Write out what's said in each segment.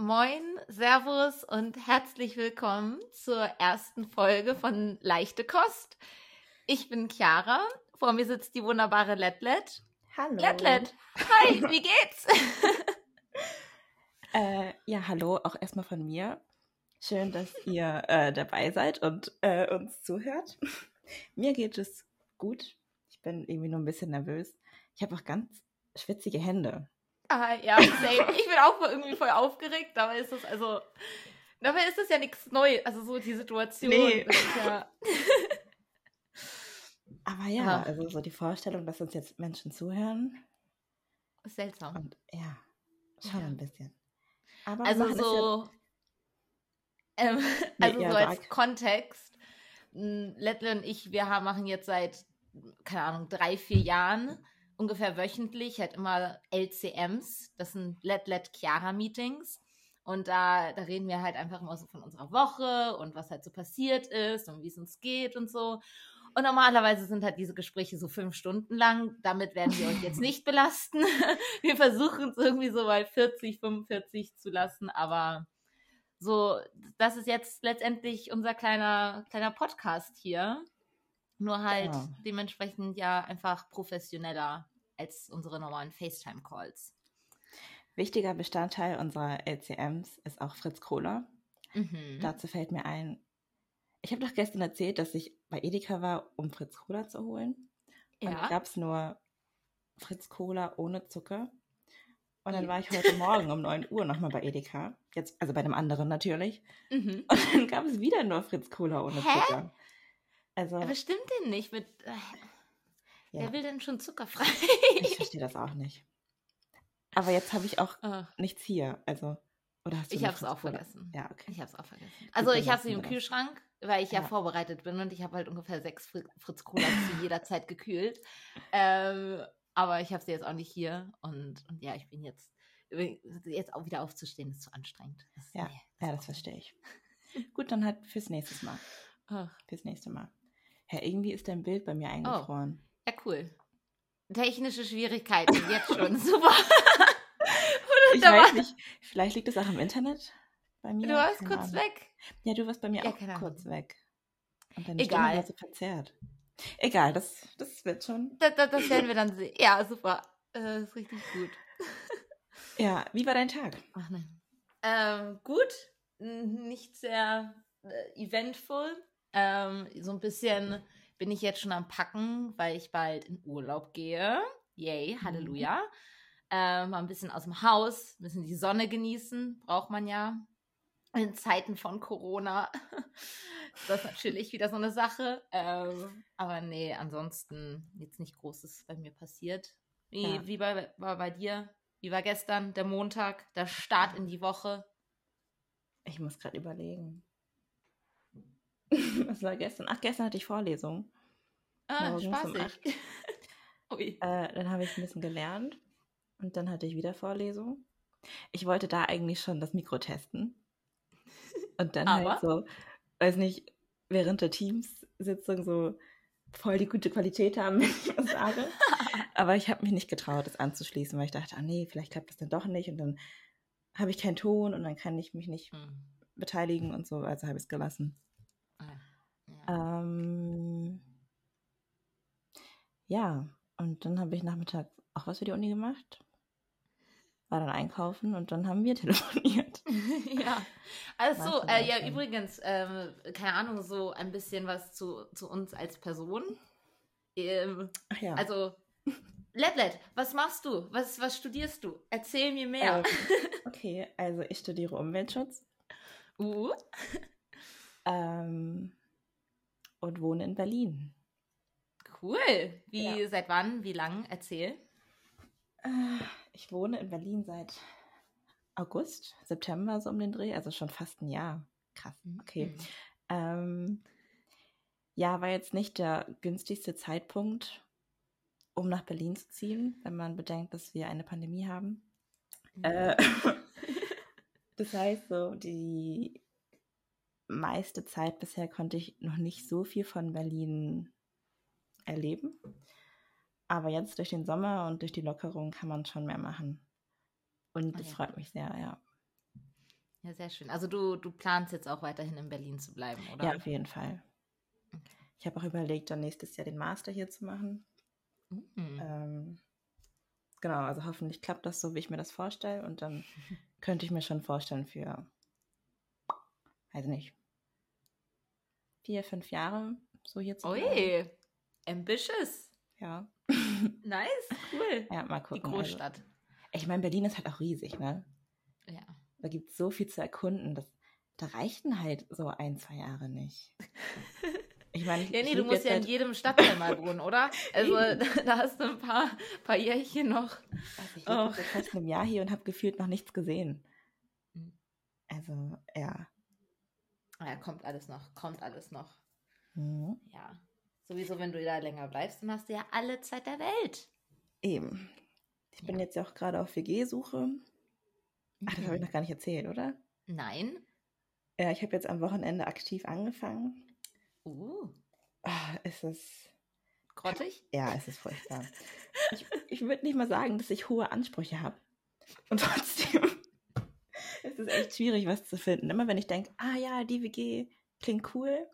Moin, Servus und herzlich willkommen zur ersten Folge von Leichte Kost. Ich bin Chiara, vor mir sitzt die wunderbare Letlet. Hallo. Letlet, hi, wie geht's? äh, ja, hallo, auch erstmal von mir. Schön, dass ihr äh, dabei seid und äh, uns zuhört. mir geht es gut. Ich bin irgendwie nur ein bisschen nervös. Ich habe auch ganz schwitzige Hände. Ah, ja, same. Ich bin auch irgendwie voll aufgeregt, aber ist das also. Dabei ist das ja nichts Neues. Also so die Situation. Nee. Ja aber ja, ja, also so die Vorstellung, dass uns jetzt Menschen zuhören. Ist seltsam. Und ja, schon ja. ein bisschen. Aber also so. Ja, ähm, nee, also so als Kontext. Lettle und ich, wir haben, machen jetzt seit, keine Ahnung, drei, vier Jahren ungefähr wöchentlich halt immer LCMs, das sind Let Let Chiara Meetings. Und da, da reden wir halt einfach immer so von unserer Woche und was halt so passiert ist und wie es uns geht und so. Und normalerweise sind halt diese Gespräche so fünf Stunden lang. Damit werden wir euch jetzt nicht belasten. Wir versuchen es irgendwie so bei 40, 45 zu lassen, aber so, das ist jetzt letztendlich unser kleiner, kleiner Podcast hier. Nur halt ja. dementsprechend ja einfach professioneller als unsere normalen FaceTime-Calls. Wichtiger Bestandteil unserer LCMs ist auch Fritz Kohler. Mhm. Dazu fällt mir ein, ich habe doch gestern erzählt, dass ich bei Edeka war, um Fritz Cola zu holen. Ja. Und da gab es nur Fritz Cola ohne Zucker. Und dann war ich heute Morgen um 9 Uhr nochmal bei Edeka. Jetzt, also bei dem anderen natürlich. Mhm. Und dann gab es wieder nur Fritz Cola ohne Hä? Zucker. Also, Aber stimmt denn nicht mit. Äh, ja. Wer will denn schon zuckerfrei? ich verstehe das auch nicht. Aber jetzt habe ich auch Ach. nichts hier. Also, oder hast du Ich habe es auch vergessen. Ja, okay. Ich habe es auch vergessen. Also, ich habe sie im Kühlschrank, weil ich ja, ja vorbereitet bin und ich habe halt ungefähr sechs Fritz Cola zu jeder Zeit gekühlt. Ähm, aber ich habe sie jetzt auch nicht hier und, und ja, ich bin jetzt jetzt auch wieder aufzustehen ist zu anstrengend. Das, ja, nee, das ja, das verstehe ich. Gut, dann halt fürs nächste Mal. Ach. Fürs nächste Mal. Ja, irgendwie ist dein Bild bei mir oh. eingefroren. Oh. Ja, cool. Technische Schwierigkeiten jetzt schon. Super. ich weiß nicht. Vielleicht liegt es auch im Internet bei mir. Du warst keine kurz Ahnung. weg. Ja, du warst bei mir ja, auch kurz weg. Und deine Egal. Stimme war so verzerrt. Egal, das, das wird schon. Das, das, das werden wir dann sehen. Ja, super. Das ist richtig gut. Ja, wie war dein Tag? Ach nein. Ähm, gut. Nicht sehr äh, eventful. Ähm, so ein bisschen bin ich jetzt schon am Packen, weil ich bald in Urlaub gehe. Yay, mhm. Halleluja. Mhm. Ähm, mal ein bisschen aus dem Haus, ein bisschen die Sonne genießen, braucht man ja in Zeiten von Corona. das ist natürlich wieder so eine Sache. Ähm, aber nee, ansonsten jetzt nicht Großes bei mir passiert. Wie, ja. wie bei, war bei dir? Wie war gestern der Montag, der Start in die Woche? Ich muss gerade überlegen. Was war gestern? Ach, gestern hatte ich Vorlesung. Ah, spaßig. äh, dann habe ich ein bisschen gelernt und dann hatte ich wieder Vorlesung. Ich wollte da eigentlich schon das Mikro testen. Und dann halt Aber? halt so, weiß nicht, während der Teams-Sitzung so voll die gute Qualität haben, wenn ich was sage. Aber ich habe mich nicht getraut, das anzuschließen, weil ich dachte, ah nee, vielleicht klappt das dann doch nicht und dann habe ich keinen Ton und dann kann ich mich nicht hm. beteiligen und so, also habe ich es gelassen. Ja. Ähm, ja, und dann habe ich Nachmittag auch was für die Uni gemacht. War dann einkaufen und dann haben wir telefoniert. ja. Also, äh, ja, übrigens, ähm, keine Ahnung, so ein bisschen was zu, zu uns als Person. Ähm, Ach ja. Also, Letlet, was machst du? Was, was studierst du? Erzähl mir mehr. Ähm, okay, also ich studiere Umweltschutz. Uh. Ähm, und wohne in Berlin. Cool. Wie, ja. seit wann? Wie lang? Erzähl. Äh, ich wohne in Berlin seit August, September so um den Dreh, also schon fast ein Jahr. Krass. Mhm. Okay. Mhm. Ähm, ja, war jetzt nicht der günstigste Zeitpunkt, um nach Berlin zu ziehen, wenn man bedenkt, dass wir eine Pandemie haben. Mhm. Äh, das heißt, so die meiste Zeit bisher konnte ich noch nicht so viel von Berlin erleben. Aber jetzt durch den Sommer und durch die Lockerung kann man schon mehr machen. Und das okay. freut mich sehr, ja. Ja, sehr schön. Also du, du planst jetzt auch weiterhin in Berlin zu bleiben, oder? Ja, auf jeden Fall. Okay. Ich habe auch überlegt, dann nächstes Jahr den Master hier zu machen. Mhm. Ähm, genau, also hoffentlich klappt das so, wie ich mir das vorstelle. Und dann könnte ich mir schon vorstellen für, weiß nicht, vier, fünf Jahre so hier zu. Ui, ambitious. Ja. nice, cool. Ja, mal gucken. Die. Großstadt. Also. Ich meine, Berlin ist halt auch riesig, ne? Ja. Da gibt es so viel zu erkunden. Das, da reichten halt so ein, zwei Jahre nicht. Ich meine, ja, nee, du musst ja in jedem Stadtteil mal wohnen, oder? Also da hast du ein paar, paar Jährchen noch. Also ich lebe oh. seit fast einem Jahr hier und habe gefühlt noch nichts gesehen. Hm. Also, ja. Ja, kommt alles noch, kommt alles noch. Mhm. Ja. Sowieso, wenn du da länger bleibst, dann hast du ja alle Zeit der Welt. Eben. Ich bin ja. jetzt ja auch gerade auf WG-Suche. Ach, das habe ich mhm. noch gar nicht erzählt, oder? Nein. Ja, ich habe jetzt am Wochenende aktiv angefangen. Uh. Oh, ist es. Grottig? Ja, es ist furchtbar. ich ich würde nicht mal sagen, dass ich hohe Ansprüche habe. Und trotzdem es ist echt schwierig, was zu finden. Immer wenn ich denke, ah ja, die WG klingt cool,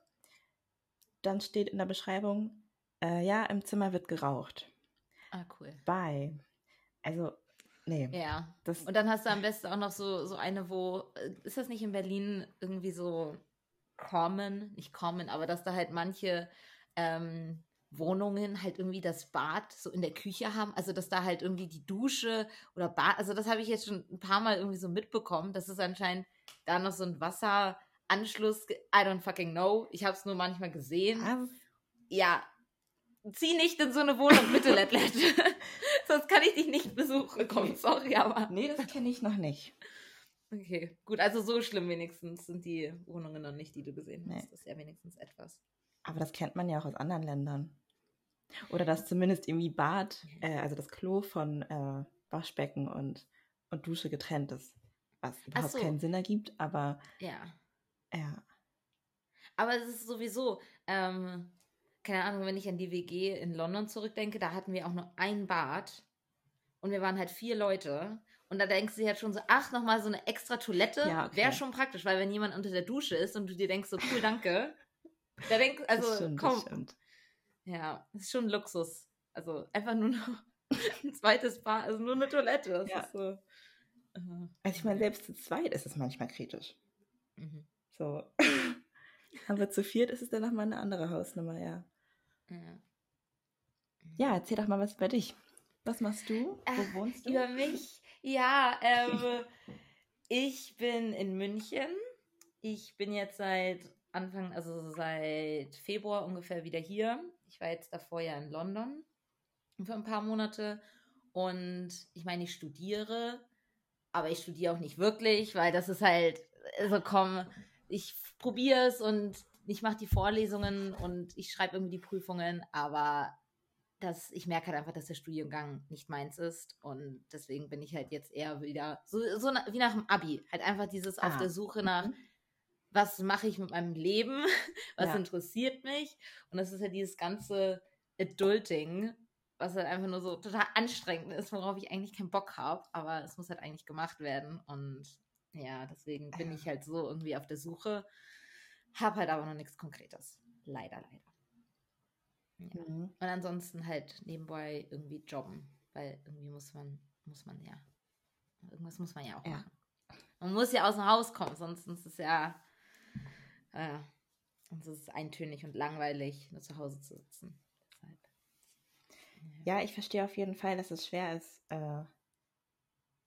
dann steht in der Beschreibung, äh, ja, im Zimmer wird geraucht. Ah, cool. Bye. Also, nee. Ja. Das und dann hast du am besten auch noch so, so eine, wo, äh, ist das nicht in Berlin irgendwie so common, nicht common, aber dass da halt manche ähm, Wohnungen halt irgendwie das Bad so in der Küche haben, also dass da halt irgendwie die Dusche oder Bad, also das habe ich jetzt schon ein paar Mal irgendwie so mitbekommen, dass es anscheinend da noch so ein Wasseranschluss, I don't fucking know, ich habe es nur manchmal gesehen. Was? Ja, zieh nicht in so eine Wohnung, bitte, Letlet. Sonst kann ich dich nicht besuchen kommen, sorry, aber. Nee, das kenne ich noch nicht. Okay, gut, also so schlimm wenigstens sind die Wohnungen noch nicht, die du gesehen hast. Nee. Das ist ja wenigstens etwas. Aber das kennt man ja auch aus anderen Ländern. Oder dass zumindest irgendwie Bad, äh, also das Klo von äh, Waschbecken und, und Dusche getrennt ist. Was überhaupt so. keinen Sinn ergibt, aber. Ja. Ja. Aber es ist sowieso, ähm, keine Ahnung, wenn ich an die WG in London zurückdenke, da hatten wir auch nur ein Bad und wir waren halt vier Leute. Und da denkst du dir halt schon so, ach, nochmal so eine extra Toilette ja, okay. wäre schon praktisch, weil wenn jemand unter der Dusche ist und du dir denkst so, cool, danke, da denkst also, komm. Ja, das ist schon Luxus. Also einfach nur noch ein zweites Bad, also nur eine Toilette. Das ja. ist so. Uh, also ich meine, selbst zu zweit ist es manchmal kritisch. Mhm. So. Aber zu viert ist es dann nochmal eine andere Hausnummer, ja. Ja. Ja, erzähl doch mal was über dich. Was machst du? Wo äh, wohnst du? Über mich? Ja, ähm, ich bin in München. Ich bin jetzt seit Anfang, also seit Februar ungefähr wieder hier. Ich war jetzt davor ja in London für ein paar Monate. Und ich meine, ich studiere, aber ich studiere auch nicht wirklich, weil das ist halt, also komm, ich probiere es und ich mache die Vorlesungen und ich schreibe irgendwie die Prüfungen, aber das, ich merke halt einfach, dass der Studiengang nicht meins ist und deswegen bin ich halt jetzt eher wieder so, so wie nach dem Abi, halt einfach dieses ah. auf der Suche nach, mhm. Was mache ich mit meinem Leben, was ja. interessiert mich und das ist halt dieses ganze Adulting, was halt einfach nur so total anstrengend ist, worauf ich eigentlich keinen Bock habe, aber es muss halt eigentlich gemacht werden und ja, deswegen bin ich halt so irgendwie auf der Suche hab halt aber noch nichts Konkretes. Leider, leider. Ja. Mhm. Und ansonsten halt nebenbei irgendwie jobben, weil irgendwie muss man, muss man ja, irgendwas muss man ja auch ja. machen. Man muss ja aus dem Haus kommen, sonst ist es ja, äh, ist es eintönig und langweilig, nur zu Hause zu sitzen. Deshalb. Ja, ich verstehe auf jeden Fall, dass es schwer ist, äh,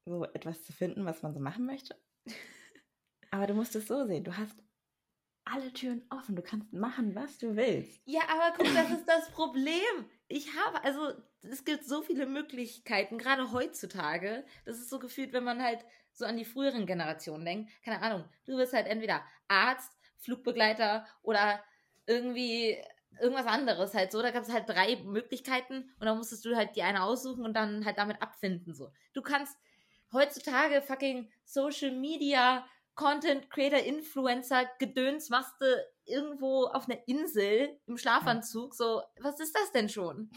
so etwas zu finden, was man so machen möchte. Aber du musst es so sehen. Du hast alle Türen offen. Du kannst machen, was du willst. Ja, aber guck, das ist das Problem. Ich habe, also es gibt so viele Möglichkeiten, gerade heutzutage. Das ist so gefühlt, wenn man halt so an die früheren Generationen denkt. Keine Ahnung, du wirst halt entweder Arzt, Flugbegleiter oder irgendwie irgendwas anderes halt so. Da gab es halt drei Möglichkeiten und dann musstest du halt die eine aussuchen und dann halt damit abfinden so. Du kannst heutzutage fucking Social Media Content Creator, Influencer, Gedöns machst du irgendwo auf einer Insel im Schlafanzug. So, was ist das denn schon?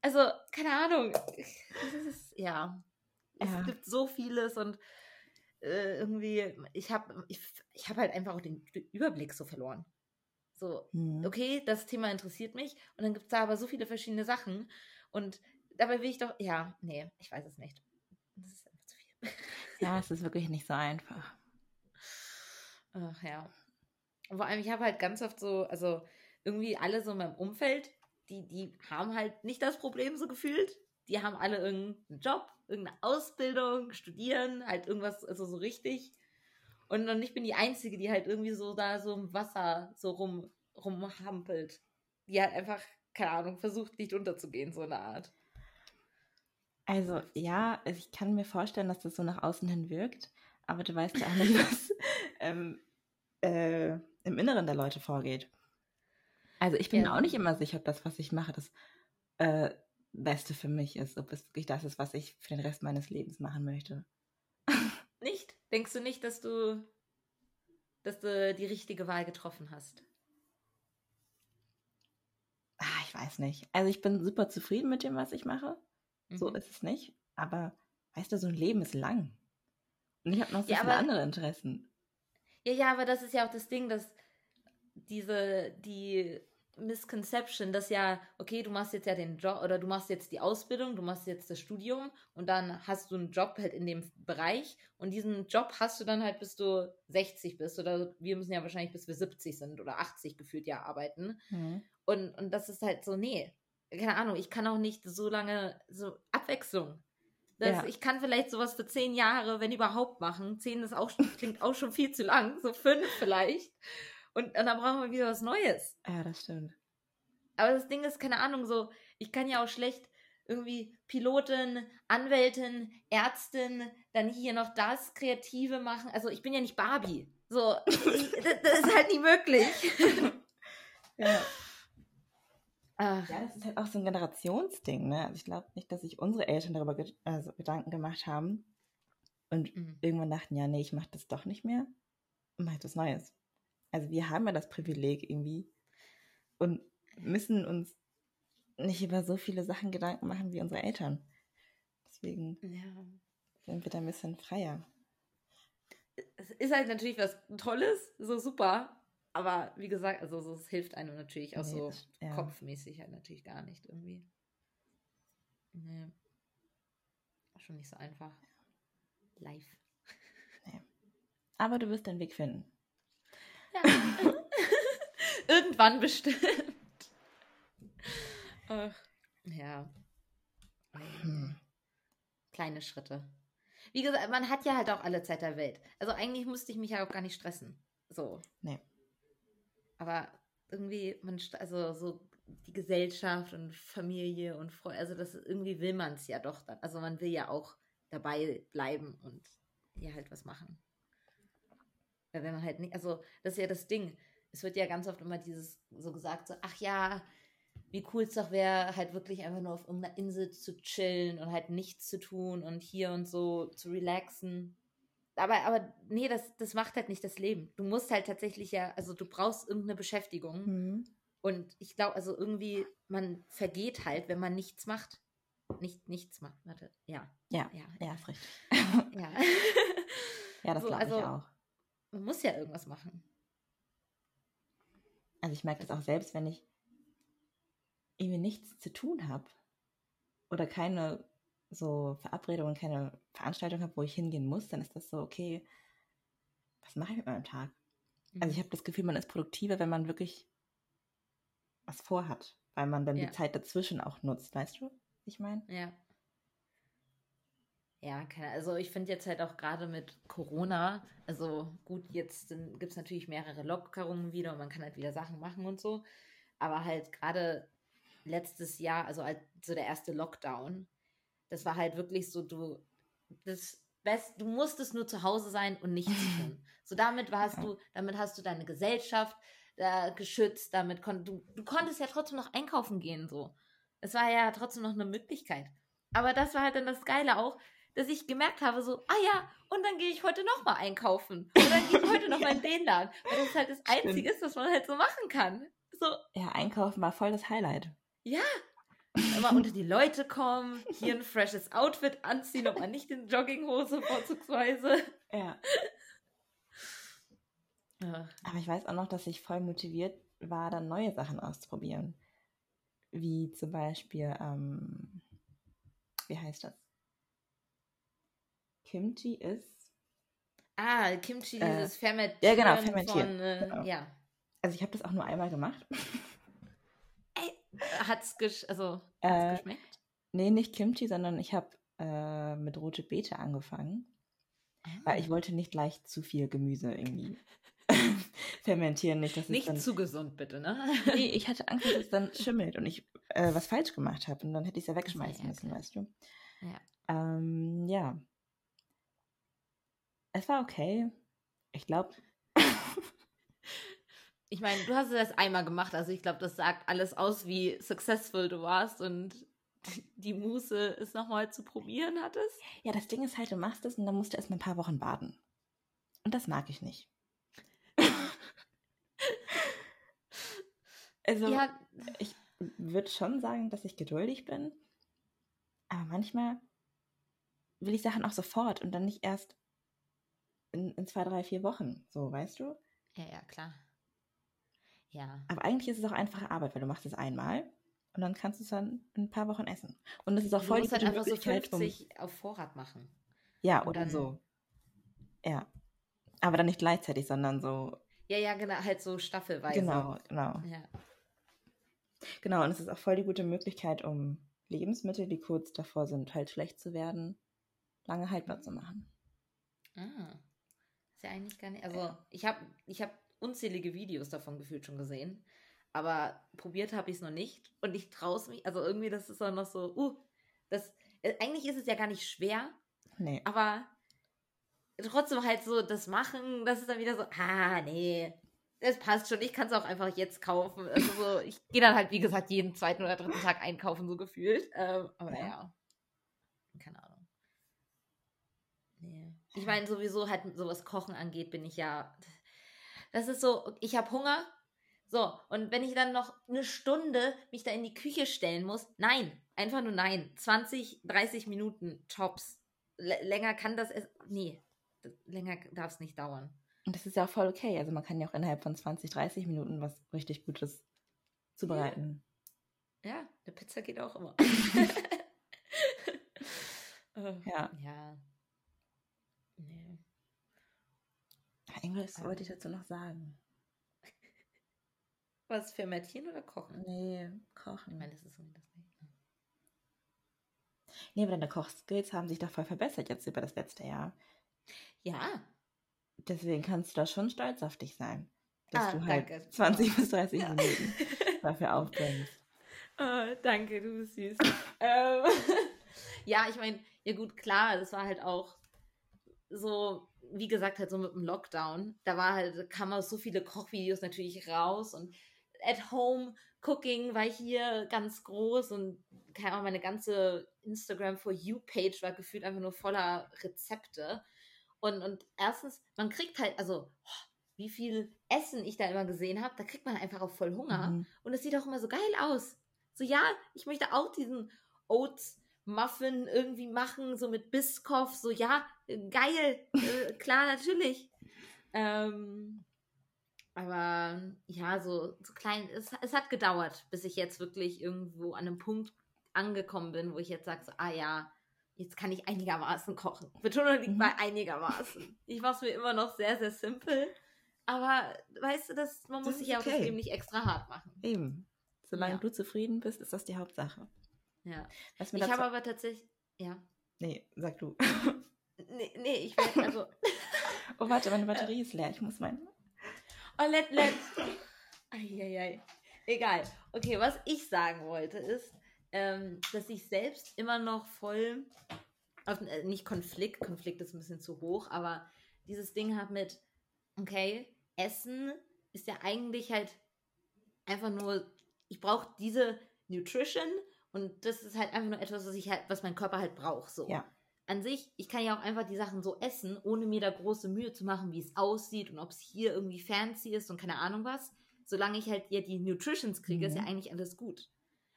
Also, keine Ahnung. Ist, ja. Es ja. gibt so vieles und äh, irgendwie, ich habe ich, ich hab halt einfach auch den Überblick so verloren. So, mhm. okay, das Thema interessiert mich und dann gibt es da aber so viele verschiedene Sachen und dabei will ich doch, ja, nee, ich weiß es nicht. Das ist einfach zu viel. Ja, es ist wirklich nicht so einfach. Ach ja. Und vor allem, ich habe halt ganz oft so, also irgendwie alle so in meinem Umfeld, die, die haben halt nicht das Problem so gefühlt. Die haben alle irgendeinen Job, irgendeine Ausbildung, studieren, halt irgendwas, also so richtig. Und, und ich bin die Einzige, die halt irgendwie so da so im Wasser so rum, rumhampelt. Die halt einfach, keine Ahnung, versucht nicht unterzugehen, so eine Art. Also ja, ich kann mir vorstellen, dass das so nach außen hin wirkt, aber du weißt ja auch nicht, was ähm, äh, im Inneren der Leute vorgeht. Also ich bin ja. mir auch nicht immer sicher, ob das, was ich mache, das äh, Beste für mich ist, ob es wirklich das ist, was ich für den Rest meines Lebens machen möchte. Denkst du nicht, dass du, dass du die richtige Wahl getroffen hast? Ah, ich weiß nicht. Also ich bin super zufrieden mit dem, was ich mache. Mhm. So ist es nicht. Aber weißt du, so ein Leben ist lang. Und ich habe noch so ja, viele aber, andere Interessen. Ja, ja, aber das ist ja auch das Ding, dass diese, die Misconception, dass ja, okay, du machst jetzt ja den Job oder du machst jetzt die Ausbildung, du machst jetzt das Studium und dann hast du einen Job halt in dem Bereich und diesen Job hast du dann halt, bis du 60 bist oder wir müssen ja wahrscheinlich bis wir 70 sind oder 80 gefühlt ja arbeiten. Mhm. Und, und das ist halt so, nee, keine Ahnung, ich kann auch nicht so lange, so Abwechslung. Das, ja. Ich kann vielleicht sowas für zehn Jahre, wenn überhaupt, machen. Zehn ist auch, klingt auch schon viel zu lang, so fünf vielleicht. Und, und dann brauchen wir wieder was Neues. Ja, das stimmt. Aber das Ding ist, keine Ahnung, so, ich kann ja auch schlecht irgendwie Pilotin, Anwältin, Ärztin, dann hier noch das Kreative machen. Also ich bin ja nicht Barbie. So, das, das ist halt nie möglich. ja. Ach. Ja, das ist halt auch so ein Generationsding, ne? Also ich glaube nicht, dass sich unsere Eltern darüber ge also Gedanken gemacht haben und mhm. irgendwann dachten, ja, nee, ich mache das doch nicht mehr und mache etwas Neues. Also wir haben ja das Privileg irgendwie und müssen uns nicht über so viele Sachen Gedanken machen wie unsere Eltern. Deswegen ja. sind wir da ein bisschen freier. Es ist halt natürlich was Tolles, so super. Aber wie gesagt, also es hilft einem natürlich auch nee, so das, ja. kopfmäßig halt natürlich gar nicht irgendwie. Nee. Schon nicht so einfach. Live. Nee. Aber du wirst deinen Weg finden. Ja. Irgendwann bestimmt. Ach, ja. Hm. Kleine Schritte. Wie gesagt, man hat ja halt auch alle Zeit der Welt. Also eigentlich musste ich mich ja auch gar nicht stressen. So. Nee. Aber irgendwie, man, also so die Gesellschaft und Familie und Freunde, also das irgendwie will man es ja doch dann. Also man will ja auch dabei bleiben und ja halt was machen. Weil wenn man halt nicht, also das ist ja das Ding. Es wird ja ganz oft immer dieses so gesagt, so, ach ja, wie cool es doch wäre, halt wirklich einfach nur auf irgendeiner Insel zu chillen und halt nichts zu tun und hier und so zu relaxen. Aber, aber nee, das, das macht halt nicht das Leben. Du musst halt tatsächlich ja, also du brauchst irgendeine Beschäftigung. Mhm. Und ich glaube, also irgendwie, man vergeht halt, wenn man nichts macht. Nicht nichts macht. Warte, ja. Ja, ja, ja, richtig. ja. ja, das so, glaube also, ich auch man muss ja irgendwas machen. Also ich merke das auch selbst, wenn ich irgendwie nichts zu tun habe oder keine so Verabredungen, keine Veranstaltung habe, wo ich hingehen muss, dann ist das so, okay, was mache ich mit meinem Tag? Also ich mhm. habe das Gefühl, man ist produktiver, wenn man wirklich was vorhat, weil man dann ja. die Zeit dazwischen auch nutzt, weißt du, ich meine? Ja. Ja, keine, also ich finde jetzt halt auch gerade mit Corona, also gut, jetzt gibt es natürlich mehrere Lockerungen wieder und man kann halt wieder Sachen machen und so. Aber halt gerade letztes Jahr, also als so der erste Lockdown, das war halt wirklich so, du, das Best, du musstest nur zu Hause sein und nichts tun. So damit warst du, damit hast du deine Gesellschaft äh, geschützt, damit kon du, du konntest ja trotzdem noch einkaufen gehen, so. Es war ja trotzdem noch eine Möglichkeit. Aber das war halt dann das Geile auch, dass ich gemerkt habe, so, ah ja, und dann gehe ich heute nochmal einkaufen. Und dann gehe ich heute nochmal in den Laden. Weil das halt das Einzige ist, was man halt so machen kann. So. Ja, einkaufen war voll das Highlight. Ja. immer unter die Leute kommen, hier ein freshes Outfit anziehen, ob man nicht in Jogginghose vorzugsweise. Ja. ja. Aber ich weiß auch noch, dass ich voll motiviert war, dann neue Sachen auszuprobieren. Wie zum Beispiel, ähm, wie heißt das? Kimchi ist. Ah, Kimchi, äh, dieses Fermentieren. Ja, genau, Fermentieren. Von, äh, genau. Ja. Also ich habe das auch nur einmal gemacht. Hat's gesch also, Äh, geschmeckt? Nee, nicht Kimchi, sondern ich habe äh, mit rote Beete angefangen. Weil ich Ah. wollte nicht gleich zu viel Gemüse irgendwie fermentieren. Nicht, dass Nicht dann, zu gesund, bitte, ne? Nee, ich hatte Angst, dass es dann schimmelt und ich äh, was falsch gemacht habe. Und dann hätte ich es ja wegschmeißen müssen, weißt du? Ja. Ähm, ja. Es war okay. Ich glaube, Ich meine, du hast es erst einmal gemacht, also ich glaube, das sagt alles aus, wie successful du warst und die Muße es nochmal zu probieren hattest. ja, das Ding ist halt, du machst es und dann musst du erst mal ein paar Wochen warten. Und das mag ich nicht. also, Ja, ich würde schon sagen, dass ich geduldig bin. Aber manchmal will ich Sachen auch sofort und dann nicht erst in, in zwei, drei, vier Wochen. So, weißt du? ja, ja, klar. Ja. Aber eigentlich ist es auch einfache Arbeit, weil du machst es einmal und dann kannst du es dann in ein paar Wochen essen. Und das ist auch Du voll musst die halt gute einfach so Möglichkeit, um, 50 auf Vorrat machen. Ja, und oder dann- so. Ja. Aber dann nicht gleichzeitig, sondern so. Ja, ja, genau, halt so staffelweise. Genau, genau. Ja. Genau, und es ist auch voll die gute Möglichkeit, um Lebensmittel, die kurz davor sind, halt schlecht zu werden, lange haltbar zu machen. Ah. Ja eigentlich gar nicht. Also, ich habe ich hab unzählige Videos davon gefühlt schon gesehen. Aber probiert habe ich es noch nicht. Und ich traue es mich. Also, irgendwie, das ist auch noch so, uh, das. äh, Eigentlich ist es ja gar nicht schwer, Nee. aber trotzdem halt so das Machen, das ist dann wieder so, ah, nee. Das passt schon, ich kann es auch einfach jetzt kaufen. Also so, ich gehe dann halt, wie gesagt, jeden zweiten oder dritten Tag einkaufen, so gefühlt. Ähm, aber Ja. ja. Keine Ahnung. Ich meine, sowieso halt so was Kochen angeht, bin ich ja. Das ist so, ich habe Hunger. So, und wenn ich dann noch eine Stunde mich da in die Küche stellen muss, nein, einfach nur nein. 20, 30 Minuten Tops. L länger kann das. Nee, länger darf es nicht dauern. Und das ist ja auch voll okay. Also man kann ja auch innerhalb von 20, 30 Minuten was richtig Gutes zubereiten. Ja, eine Pizza geht auch immer. Ja. Ja. Nee. Irgendwas Ah. wollte ich dazu noch sagen. Was, fermentieren oder kochen? Nee, Ich kochen. meine, das ist irgendwie das Gleiche. Nee, aber deine Kochskills haben sich doch voll verbessert jetzt über das letzte Jahr. Ja, Deswegen kannst du da schon stolz auf dich sein, dass Ah, du halt danke. 20 bis 30 Ja. Minuten dafür aufbringst. Oh, danke, du bist süß. ähm, ja, ich meine, ja gut, klar, das war halt auch so, wie gesagt, halt so mit dem Lockdown. Da war halt, kamen auch so viele Kochvideos natürlich raus und at home Cooking war hier ganz groß und keine Ahnung, meine ganze Instagram for You Page war gefühlt einfach nur voller Rezepte. Und, und erstens, man kriegt halt, also, oh, wie viel Essen ich da immer gesehen habe, da kriegt man einfach auch voll Hunger. Mhm. Und es sieht auch immer so geil aus. So, ja, ich möchte auch diesen Oats Muffin irgendwie machen, so mit Biscoff, so, ja, geil, äh, klar, natürlich. Ähm, aber ja, so, so klein, es, es hat gedauert, bis ich jetzt wirklich irgendwo an einem Punkt angekommen bin, wo ich jetzt sage, so, ah ja, jetzt kann ich einigermaßen kochen. Betonung liegt Mhm. bei einigermaßen. Ich mache es mir immer noch sehr, sehr simpel. Aber weißt du, das, man Das muss sich ja auch okay. Leben nicht extra hart machen. Eben. Solange Ja. du zufrieden bist, ist das die Hauptsache. Ja. Ich dazu- habe aber tatsächlich, ja. Nee, sag du. Nee, nee ich werde, also, Oh, warte, meine Batterie ist leer. Ich muss meinen. oh, let, let. Eieiei. Egal. Okay, was ich sagen wollte ist, ähm, dass ich selbst immer noch voll, auf, äh, nicht Konflikt, Konflikt ist ein bisschen zu hoch, aber dieses Ding habe mit, okay, Essen ist ja eigentlich halt einfach nur, ich brauche diese Nutrition und das ist halt einfach nur etwas, was ich halt, was mein Körper halt braucht, so. Ja. An sich, ich kann ja auch einfach die Sachen so essen, ohne mir da große Mühe zu machen, wie es aussieht und ob es hier irgendwie fancy ist und keine Ahnung was. Solange ich halt ja die Nutritions kriege, ist ja Mhm. eigentlich alles gut.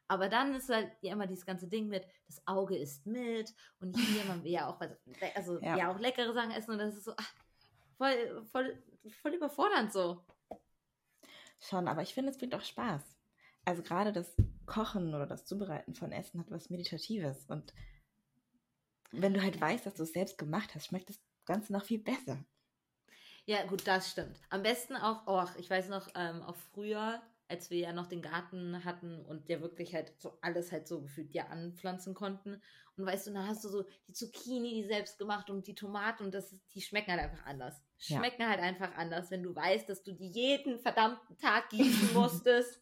Aber dann ist halt ja immer dieses ganze Ding mit, das Auge isst mit und hier, man will ja auch, also ja, ja auch leckere Sachen essen und das ist so ach, voll, voll, voll überfordernd so. Schon, aber ich finde, es bringt auch Spaß. Also gerade das Kochen oder das Zubereiten von Essen hat was Meditatives und wenn du halt weißt, dass du es selbst gemacht hast, schmeckt das Ganze noch viel besser. Ja, gut, das stimmt. Am besten auch, oh, ich weiß noch, ähm, auch früher, als wir ja noch den Garten hatten und ja wirklich halt so alles halt so gefühlt ja anpflanzen konnten. Und weißt du, dann hast du so die Zucchini, die selbst gemacht und die Tomaten und das, die schmecken halt einfach anders. Schmecken ja. halt einfach anders, wenn du weißt, dass du die jeden verdammten Tag gießen musstest.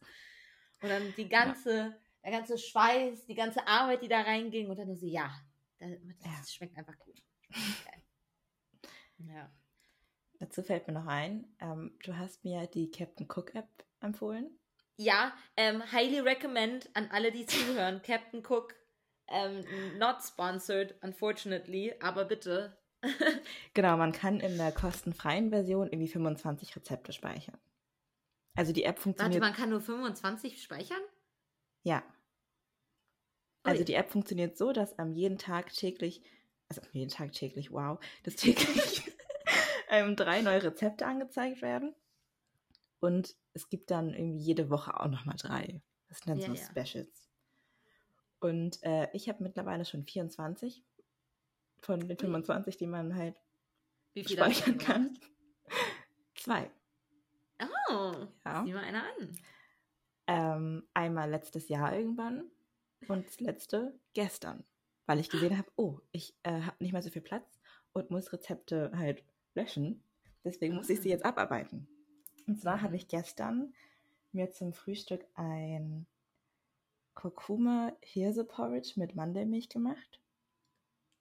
Und dann die ganze, ja. der ganze Schweiß, die ganze Arbeit, die da reinging und dann nur so, ja, das, das schmeckt einfach gut. Okay. Ja. Dazu fällt mir noch ein, ähm, du hast mir die Captain Cook App empfohlen. Ja, ähm, highly recommend an alle, die zuhören. Captain Cook, ähm, not sponsored, unfortunately, aber bitte. genau, man kann in der kostenfreien Version irgendwie 25 Rezepte speichern. Also die App funktioniert. Warte, man kann nur 25 speichern? Ja. Also die App funktioniert so, dass am jeden Tag täglich, also jeden Tag täglich, wow, dass täglich ähm, drei neue Rezepte angezeigt werden. Und es gibt dann irgendwie jede Woche auch nochmal drei. Das nennt ja, so ja. Specials. Und äh, ich habe mittlerweile schon 24 von den 25, die man halt speichern kann. Zwei. Oh, ja. sieh mal einer an. Ähm, einmal letztes Jahr irgendwann und das letzte gestern, weil ich gesehen habe, oh, ich äh, habe nicht mehr so viel Platz und muss Rezepte halt löschen. Deswegen muss ich sie ah. jetzt abarbeiten. Und zwar habe mhm. ich gestern mir zum Frühstück ein Kurkuma Hirse Porridge mit Mandelmilch gemacht.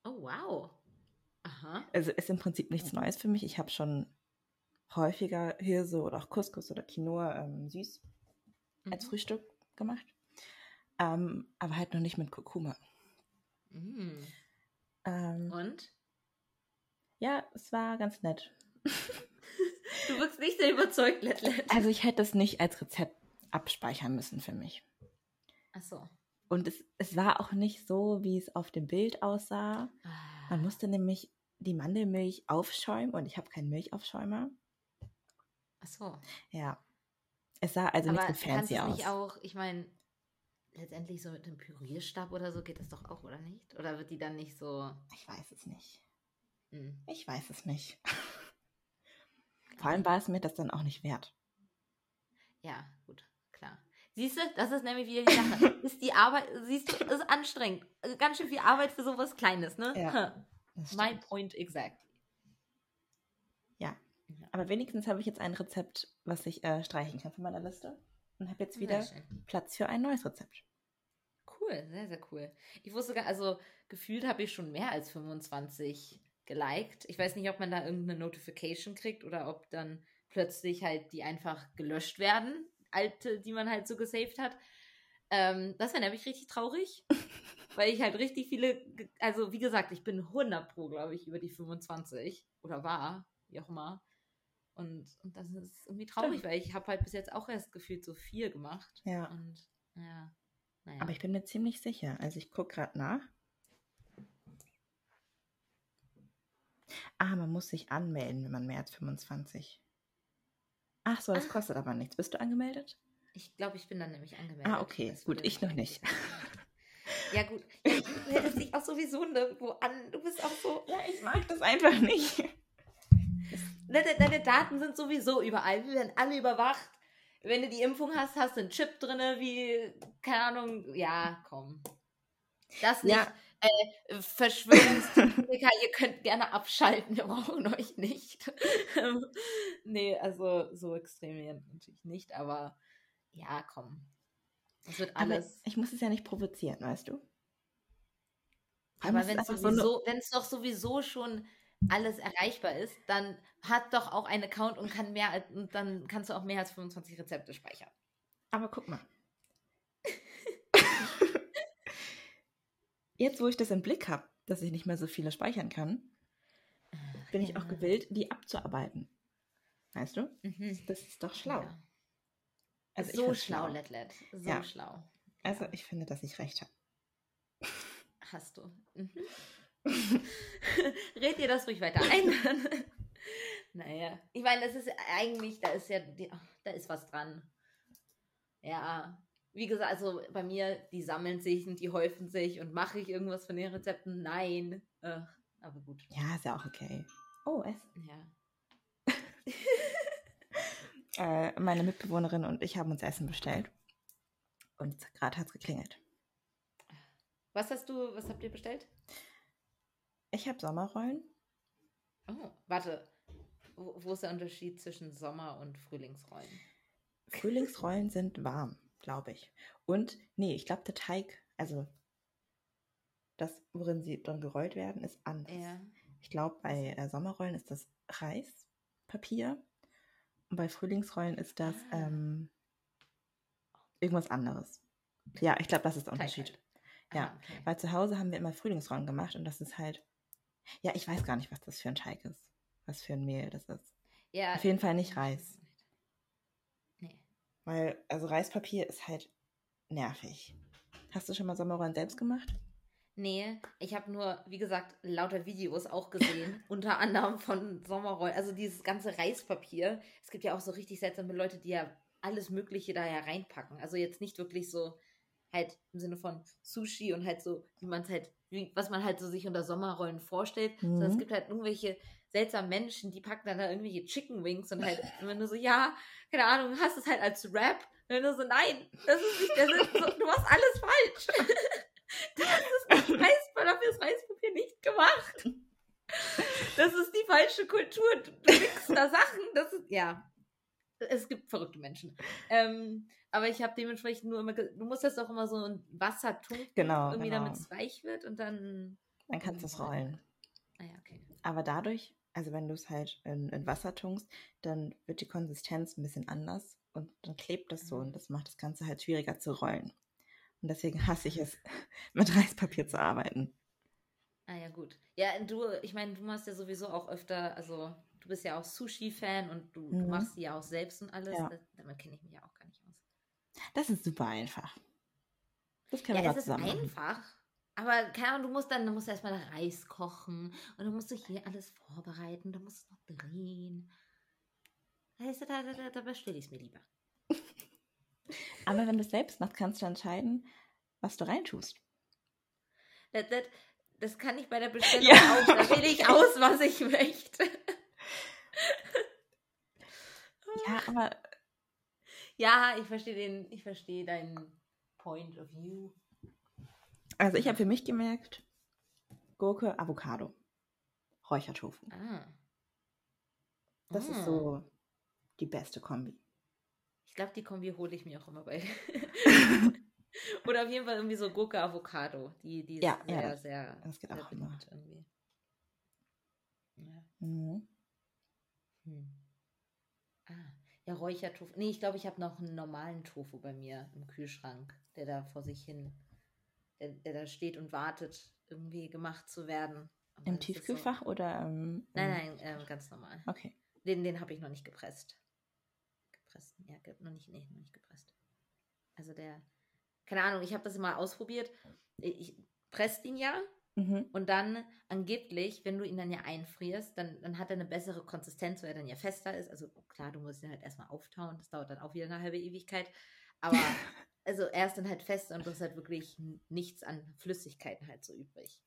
Oh wow. Aha. Also ist im Prinzip nichts Neues für mich. Ich habe schon häufiger Hirse oder auch Couscous oder Quinoa ähm, süß mhm. als Frühstück gemacht. Ähm, aber halt noch nicht mit Kurkuma. Mhm. Ähm, Und? Ja, es war ganz nett. du wirkst nicht sehr überzeugt, Letlet. Also ich hätte es nicht als Rezept abspeichern müssen für mich. Ach so. Und es, es war auch nicht so, wie es auf dem Bild aussah. Ah. Man musste nämlich die Mandelmilch aufschäumen und ich habe keinen Milchaufschäumer. Ach so. Ja. Es sah also Aber nicht so fancy aus. Nicht auch, ich meine, letztendlich so mit einem Pürierstab oder so geht das doch auch, oder nicht? Oder wird die dann nicht so. Ich weiß es nicht. Hm. Ich weiß es nicht. Vor allem war es mir das dann auch nicht wert. Ja, gut, klar. Siehst du, das ist nämlich wieder die Sache. ist die Arbeit, siehst du, ist anstrengend. Also ganz schön viel Arbeit für sowas Kleines, ne? Ja, My point exactly. Aber wenigstens habe ich jetzt ein Rezept, was ich äh, streichen kann von meiner Liste. Und habe jetzt wieder Platz für ein neues Rezept. Cool, sehr, sehr cool. Ich wusste gar, also gefühlt habe ich schon mehr als 25 geliked. Ich weiß nicht, ob man da irgendeine Notification kriegt oder ob dann plötzlich halt die einfach gelöscht werden, alte, die man halt so gesaved hat. Ähm, das wäre nämlich richtig traurig, weil ich halt richtig viele, also wie gesagt, ich bin 100 pro, glaube ich, über die 25 oder war, wie auch immer. Und, und das ist irgendwie traurig, Stimmt. weil ich habe halt bis jetzt auch erst gefühlt so vier gemacht. Ja. Und ja. Naja. Aber ich bin mir ziemlich sicher. Also ich gucke gerade nach. Ah, man muss sich anmelden, wenn man mehr als 25. Ach so, das Ach. kostet aber nichts. Bist du angemeldet? Ich glaube, ich bin dann nämlich angemeldet. Ah, okay. Das gut, ich noch nicht. Ja, gut. Ja, du meldest dich auch sowieso nirgendwo an. Du bist auch so. Ja, ich mag das einfach nicht. Deine, deine Daten sind sowieso überall. Wir werden alle überwacht. Wenn du die Impfung hast, hast du einen Chip drin, wie, keine Ahnung, ja, komm. Das nicht. Ja, äh, Verschwörungstheoretiker, ihr könnt gerne abschalten, wir brauchen euch nicht. nee, also so extrem natürlich nicht, aber ja, komm. Es wird alles. Aber ich muss es ja nicht provozieren, weißt du? Aber wenn es so, doch sowieso schon alles erreichbar ist, dann hat doch auch ein Account und kann mehr als, und dann kannst du auch mehr als 25 Rezepte speichern. Aber guck mal. jetzt, wo ich das im Blick habe, dass ich nicht mehr so viele speichern kann, Ach, bin ja. ich auch gewillt, die abzuarbeiten. Weißt du? Mhm. Das ist doch schlau. Ja. Also so schlau, Letlet. So ja. schlau. Also ich finde, dass ich recht habe. Hast du. Mhm. Red dir das ruhig weiter ein. naja, ich meine, das ist eigentlich, da ist ja, da ist was dran. Ja, wie gesagt, also bei mir, die sammeln sich und die häufen sich und mache ich irgendwas von den Rezepten? Nein. Ugh, aber gut. Ja, ist ja auch okay. Oh, Essen. Ja. äh, meine Mitbewohnerin und ich haben uns Essen bestellt. Und gerade hat es geklingelt. Was hast du, was habt ihr bestellt? Ich habe Sommerrollen. Oh, warte. Wo, wo ist der Unterschied zwischen Sommer- und Frühlingsrollen? Frühlingsrollen sind warm, glaube ich. Und, nee, ich glaube, der Teig, also das, worin sie dann gerollt werden, ist anders. Ja. Ich glaube, bei äh, Sommerrollen ist das Reispapier und bei Frühlingsrollen ist das Ah. ähm, irgendwas anderes. Ja, ich glaube, das ist der Teig Unterschied. halt. Ja, Ah, okay. Weil zu Hause haben wir immer Frühlingsrollen gemacht und das ist halt, ja, ich weiß gar nicht, was das für ein Teig ist. Was für ein Mehl das ist. Ja, Auf jeden Fall nicht Reis. Nee. Weil, also Reispapier ist halt nervig. Hast du schon mal Sommerrollen selbst gemacht? Nee, ich habe nur, wie gesagt, lauter Videos auch gesehen, unter anderem von Sommerrollen. Also dieses ganze Reispapier. Es gibt ja auch so richtig seltsame Leute, die ja alles Mögliche da ja reinpacken. Also jetzt nicht wirklich so halt im Sinne von Sushi und halt so, wie man es halt, wie, was man halt so sich unter Sommerrollen vorstellt. Sondern es Mhm. gibt halt irgendwelche seltsamen Menschen, die packen dann da irgendwelche Chicken Wings und halt immer nur so, ja, keine Ahnung, hast es halt als Rap. Und nur so, nein, das ist nicht, das ist so, du machst alles falsch. Das ist nicht Reis, dafür ist Reispapier nicht gemacht. Das ist die falsche Kultur. Du, du da Sachen, das ist, ja. Es gibt verrückte Menschen. Ähm, aber ich habe dementsprechend nur immer, du musst das doch immer so in Wasser tunken, Genau, irgendwie genau. damit es weich wird und dann. Dann kannst du es rollen. Ah ja, okay. Aber dadurch, also wenn du es halt in, in Wasser tunkst, dann wird die Konsistenz ein bisschen anders und dann klebt das so Mhm. und das macht das Ganze halt schwieriger zu rollen. Und deswegen hasse ich es, mit Reispapier zu arbeiten. Ah ja, gut. Ja, du, ich meine, du machst ja sowieso auch öfter, also du bist ja auch Sushi-Fan und du, du Mhm. machst sie ja auch selbst und alles. Ja. Damit kenne ich mich ja auch gar nicht. Das ist super einfach. Das können wir Ja, mal es ist einfach. Aber keine Ahnung, du musst dann, du musst erstmal Reis kochen und dann musst du hier alles vorbereiten, dann musst du noch drehen. Weißt du, da, da, da, da bestelle ich es mir lieber. Aber wenn du es selbst machst, kannst du entscheiden, was du reintust. Das, das, das kann ich bei der Bestellung Ja. auch. Da wähle ich aus, was ich möchte. Ja, aber Ja, ich verstehe den, ich verstehe deinen Point of View. also ich habe für mich gemerkt, Gurke, Avocado, Räuchertofu. Ah. Das Mm. ist so die beste Kombi. Ich glaube, die Kombi hole ich mir auch immer bei. Oder auf jeden Fall irgendwie so Gurke Avocado. Die, die ist Ja, sehr, ja, das- sehr, das geht sehr auch immer. irgendwie. Ja. Mhm. Hm. Ja, Räuchertofu. Nee, ich glaube, ich habe noch einen normalen Tofu bei mir im Kühlschrank, der da vor sich hin, der, der da steht und wartet, irgendwie gemacht zu werden. Aber Im ist so- Tiefkühlfach oder ähm, Nein, nein, ähm, ganz normal. Okay. Den, den habe ich noch nicht gepresst. Gepresst, ja, noch nicht, nee, noch nicht gepresst. Also der, keine Ahnung, ich habe das mal ausprobiert. Ich presst ihn ja Mhm. und dann angeblich, wenn du ihn dann ja einfrierst, dann, dann hat er eine bessere Konsistenz, weil er dann ja fester ist. Also klar, du musst ihn halt erstmal auftauen, das dauert dann auch wieder eine halbe Ewigkeit. Aber also er ist dann halt fest und du hast halt wirklich nichts an Flüssigkeiten halt so übrig.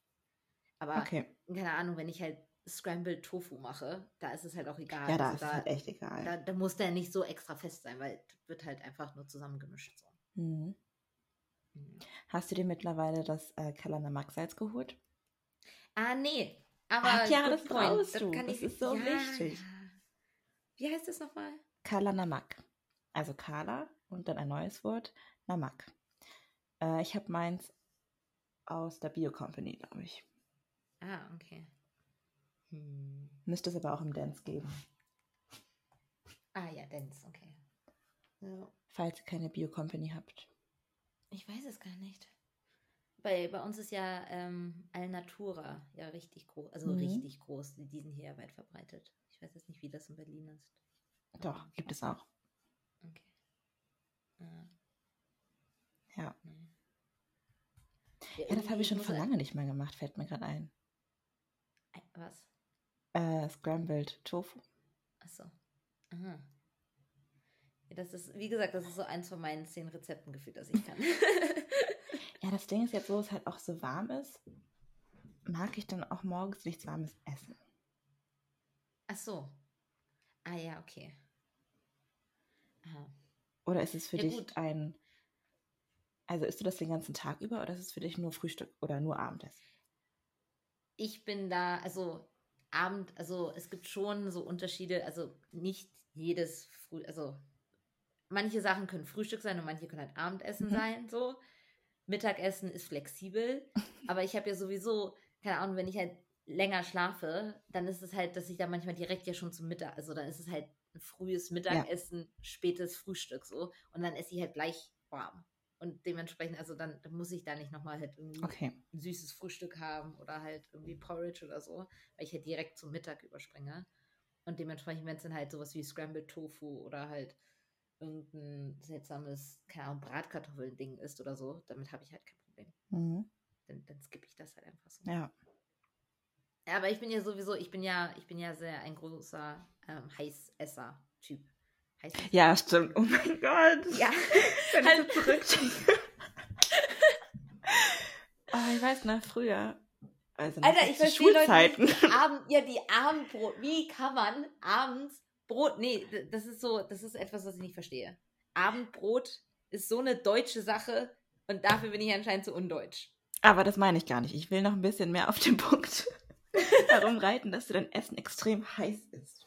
Aber Okay. keine Ahnung, wenn ich halt Scrambled Tofu mache, da ist es halt auch egal. Ja, da Also ist es halt echt egal. da, da muss der nicht so extra fest sein, weil wird halt einfach nur zusammengemischt. So. Mhm. Mhm. Hast du dir mittlerweile das äh, Kalana Salz geholt? Ah, nee. Aber Ach ja, good das brauchst du. kann Das ich- ist so wichtig. Ja. Wie heißt das nochmal? Kala Namak. Also Kala und dann ein neues Wort, Namak. Äh, ich habe meins aus der Bio Company, glaube ich. Ah, okay. Hm. Müsste es aber auch im Dance geben. Ah ja, Dance, okay. Ja. Falls ihr keine Bio Company habt. Ich weiß es gar nicht. Bei, bei uns ist ja ähm, Alnatura ja richtig groß, also Mhm. richtig groß. Die sind hier ja weit verbreitet. Ich weiß jetzt nicht, wie das in Berlin ist. Doch, gibt es auch. Okay. Ah. Ja. Ja, das habe ich schon vor lange nicht mehr gemacht, fällt mir gerade ein. Was? Äh, Scrambled Tofu. Achso. Aha. Das ist, wie gesagt, das ist so eins von meinen zehn Rezepten gefühlt, das ich kann. ja, das Ding ist jetzt, wo es halt auch so warm ist, mag ich dann auch morgens nichts Warmes essen. Ach so. Ah ja, okay. Aha. Oder ist es für ja, dich gut. ein. Also isst du das den ganzen Tag über oder ist es für dich nur Frühstück oder nur Abendessen? Ich bin da, also Abend, also es gibt schon so Unterschiede, also nicht jedes Früh, also manche Sachen können Frühstück sein und manche können halt Abendessen mhm. sein, so. Mittagessen ist flexibel, aber ich habe ja sowieso, keine Ahnung, wenn ich halt länger schlafe, dann ist es halt, dass ich da manchmal direkt ja schon zum Mittag, also dann ist es halt ein frühes Mittagessen, ja. spätes Frühstück so und dann esse ich halt gleich warm. Und dementsprechend, also dann, dann muss ich da nicht nochmal halt irgendwie okay. ein süßes Frühstück haben oder halt irgendwie Porridge oder so, weil ich halt direkt zum Mittag überspringe. Und dementsprechend, wenn es dann halt sowas wie Scrambled Tofu oder halt irgendein seltsames, keine Ahnung, Bratkartoffeln-Ding ist oder so, damit habe ich halt kein Problem. Mhm. Dann, dann skippe ich das halt einfach so. Ja. ja. Aber ich bin ja sowieso, ich bin ja, ich bin ja sehr ein großer ähm, Heißesser-Typ. Heißesser. Ja, stimmt. Oh mein Gott. Ja. Wenn ich halt. zurückdenke. oh, ich weiß noch, früher. Also Alter, ich verstehe Leute, die Abend, ja, die Abendbrot. Wie kann man abends Brot, nee, das ist so, das ist etwas, was ich nicht verstehe. Abendbrot ist so eine deutsche Sache und dafür bin ich anscheinend zu undeutsch. Aber das meine ich gar nicht. Ich will noch ein bisschen mehr auf den Punkt darum reiten, dass du dein Essen extrem heiß ist.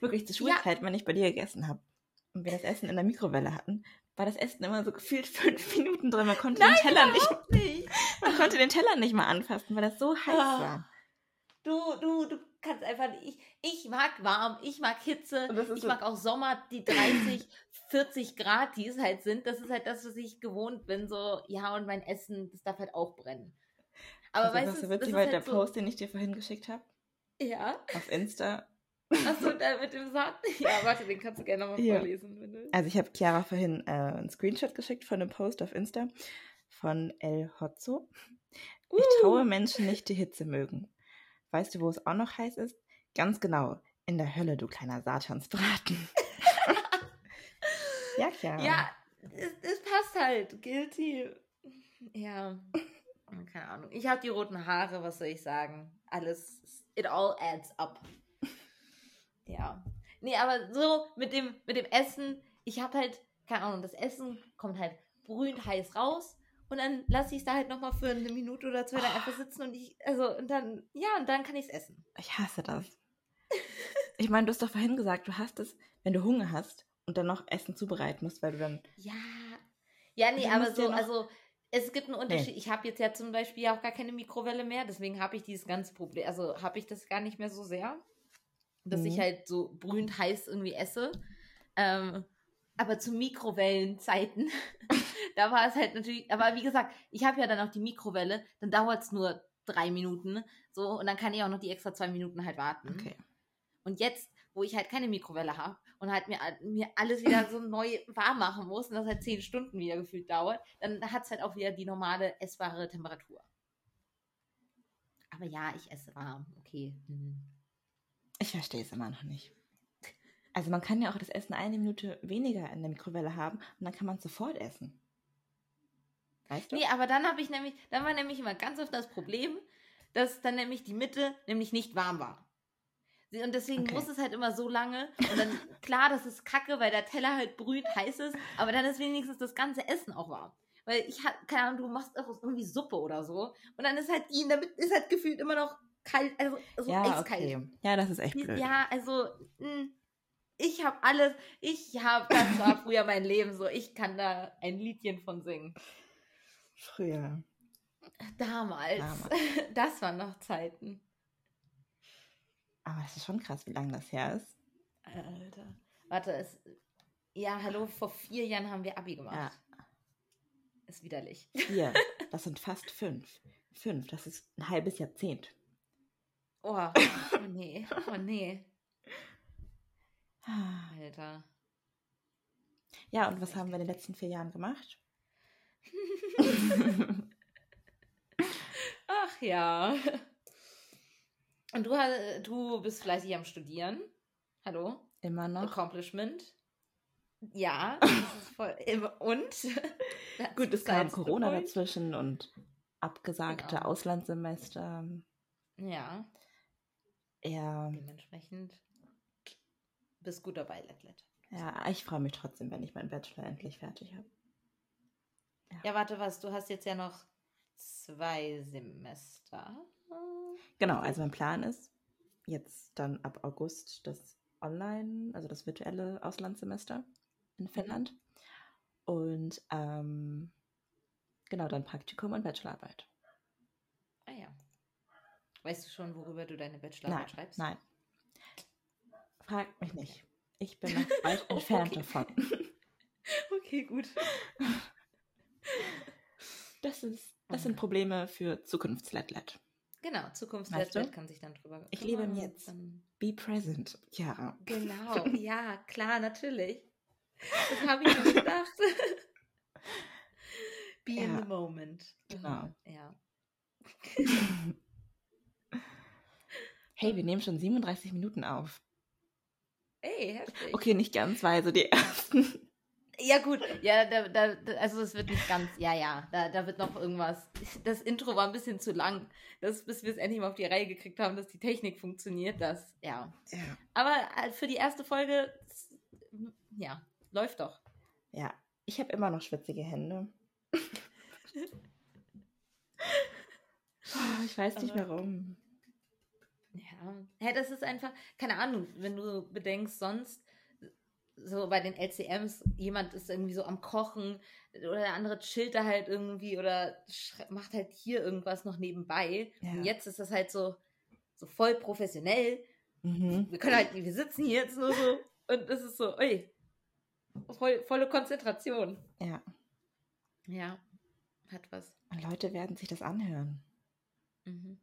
Wirklich zur Schulzeit, ja. wenn ich bei dir gegessen habe und wir das Essen in der Mikrowelle hatten, war das Essen immer so gefühlt fünf Minuten drin. Man konnte Nein, den Teller nicht, nicht, Man konnte den Teller nicht mal anfassen, weil das so heiß oh. war. Du, du, du kannst einfach nicht. Ich, ich mag warm, ich mag Hitze, ich so mag auch Sommer, die 30, 40 Grad, die es halt sind. Das ist halt das, was ich gewohnt bin. So, ja, und mein Essen, das darf halt auch brennen. Aber also, weißt du, witzig, weil halt der so Post, den ich dir vorhin geschickt habe, ja. auf Insta. Achso, da mit dem Saat. Ja, warte, den kannst du gerne nochmal ja. vorlesen. Wenn du... Also ich habe Chiara vorhin äh, einen Screenshot geschickt von einem Post auf Insta von El Hotzo. Ich uh. traue Menschen nicht, die Hitze mögen. Weißt du, wo es auch noch heiß ist? Ganz genau. In der Hölle, du kleiner Satansbraten. ja, klar. Ja, es, es, passt halt. Guilty. Ja. Keine Ahnung. Ich habe die roten Haare, was soll ich sagen? Alles, it all adds up. Ja. Nee, aber so mit dem, mit dem Essen, ich habe halt, keine Ahnung, das Essen kommt halt brühend heiß raus und dann lasse ich es da halt nochmal für eine Minute oder zwei da einfach sitzen und ich, also, und dann, ja, und dann kann ich es essen. Ich hasse das. ich meine, du hast doch vorhin gesagt, du hast es, wenn du Hunger hast und dann noch Essen zubereiten musst, weil du dann. Ja. Ja, nee, aber so, ja also, es gibt einen Unterschied. Nee. Ich habe jetzt ja zum Beispiel auch gar keine Mikrowelle mehr, deswegen habe ich dieses ganze Problem, also habe ich das gar nicht mehr so sehr, dass mhm. ich halt so brühend heiß irgendwie esse. Ähm, aber zu Mikrowellenzeiten, da war es halt natürlich, aber wie gesagt, ich habe ja dann auch die Mikrowelle, dann dauert es nur drei Minuten, so, und dann kann ich auch noch die extra zwei Minuten halt warten. Okay. Und jetzt, wo ich halt keine Mikrowelle habe und halt mir, mir alles wieder so neu warm machen muss und das halt zehn Stunden wieder gefühlt dauert, dann hat es halt auch wieder die normale essbare Temperatur. Aber ja, ich esse warm, okay. Hm. Ich verstehe es immer noch nicht. Also man kann ja auch das Essen eine Minute weniger in der Mikrowelle haben und dann kann man es sofort essen. Weißt du? Nee, aber dann habe ich nämlich, dann war nämlich immer ganz oft das Problem, dass dann nämlich die Mitte nämlich nicht warm war. Und deswegen okay. muss es halt immer so lange. Und dann, klar, das ist kacke, weil der Teller halt brüht heiß ist, aber dann ist wenigstens das ganze Essen auch warm. Weil ich habe, keine Ahnung, du machst auch irgendwie Suppe oder so. Und dann ist halt der Mitte, ist halt gefühlt immer noch kalt, also, also ja, eiskalt. Okay. Ja, das ist echt blöd. Ja, also, mh, hm, ich habe alles, ich habe, das war früher mein Leben so, ich kann da ein Liedchen von singen. Früher. Damals. Damals. Das waren noch Zeiten. Aber es ist schon krass, wie lange das her ist. Alter. Warte, es. Ja, hallo, vor vier Jahren haben wir Abi gemacht. Ja. Ist widerlich. Vier. Das sind fast fünf. Fünf, das ist ein halbes Jahrzehnt. Oh, oh nee. Oh nee. Alter. Ja, und was haben wir in den letzten vier Jahren gemacht? Ach ja. Und du, du bist fleißig am Studieren. Hallo? Immer noch. Accomplishment. Ja. Voll, und? Gut, es kam Corona dazwischen und abgesagte genau. Auslandssemester. Ja. Ja. Dementsprechend bist gut dabei, Letlet. Ja, ich freue mich trotzdem, wenn ich meinen Bachelor endlich fertig habe. Ja. ja, warte, was? Du hast jetzt ja noch zwei Semester. Genau, also mein Plan ist, jetzt dann ab August das Online, also das virtuelle Auslandssemester in mhm. Finnland. Und ähm, genau, dann Praktikum und Bachelorarbeit. Ah ja. Weißt du schon, worüber du deine Bachelorarbeit nein, schreibst? Nein. Frag mich nicht. Ich bin noch weit entfernt okay. davon. okay, gut. Das, ist, das sind Probleme für Zukunftsletlet. Genau, Zukunftsletlet kann sich dann drüber Ich lebe im Jetzt. Be present. Ja. Genau, ja, klar, natürlich. Das habe ich mir gedacht. Be ja. in the moment. Genau. Ja. hey, wir nehmen schon 37 Minuten auf. Ey, heftig. Okay, nicht ganz, weil so die ersten. Ja, gut, ja, da, da, also es wird nicht ganz, ja, ja, da, da wird noch irgendwas. Das Intro war ein bisschen zu lang, das, bis wir es endlich mal auf die Reihe gekriegt haben, dass die Technik funktioniert, das, ja. ja. Aber äh, für die erste Folge, ja, läuft doch. Ja, ich habe immer noch schwitzige Hände. oh, ich weiß nicht warum. Ja, hey, das ist einfach, keine Ahnung, wenn du bedenkst, sonst so bei den LCMs, jemand ist irgendwie so am Kochen oder der andere chillt da halt irgendwie oder macht halt hier irgendwas noch nebenbei. Ja. Und jetzt ist das halt so, so voll professionell. Mhm. Wir können halt, wir sitzen hier jetzt nur so und es ist so, ey, voll, volle Konzentration. Ja. Ja, hat was. Und Leute werden sich das anhören. Mhm.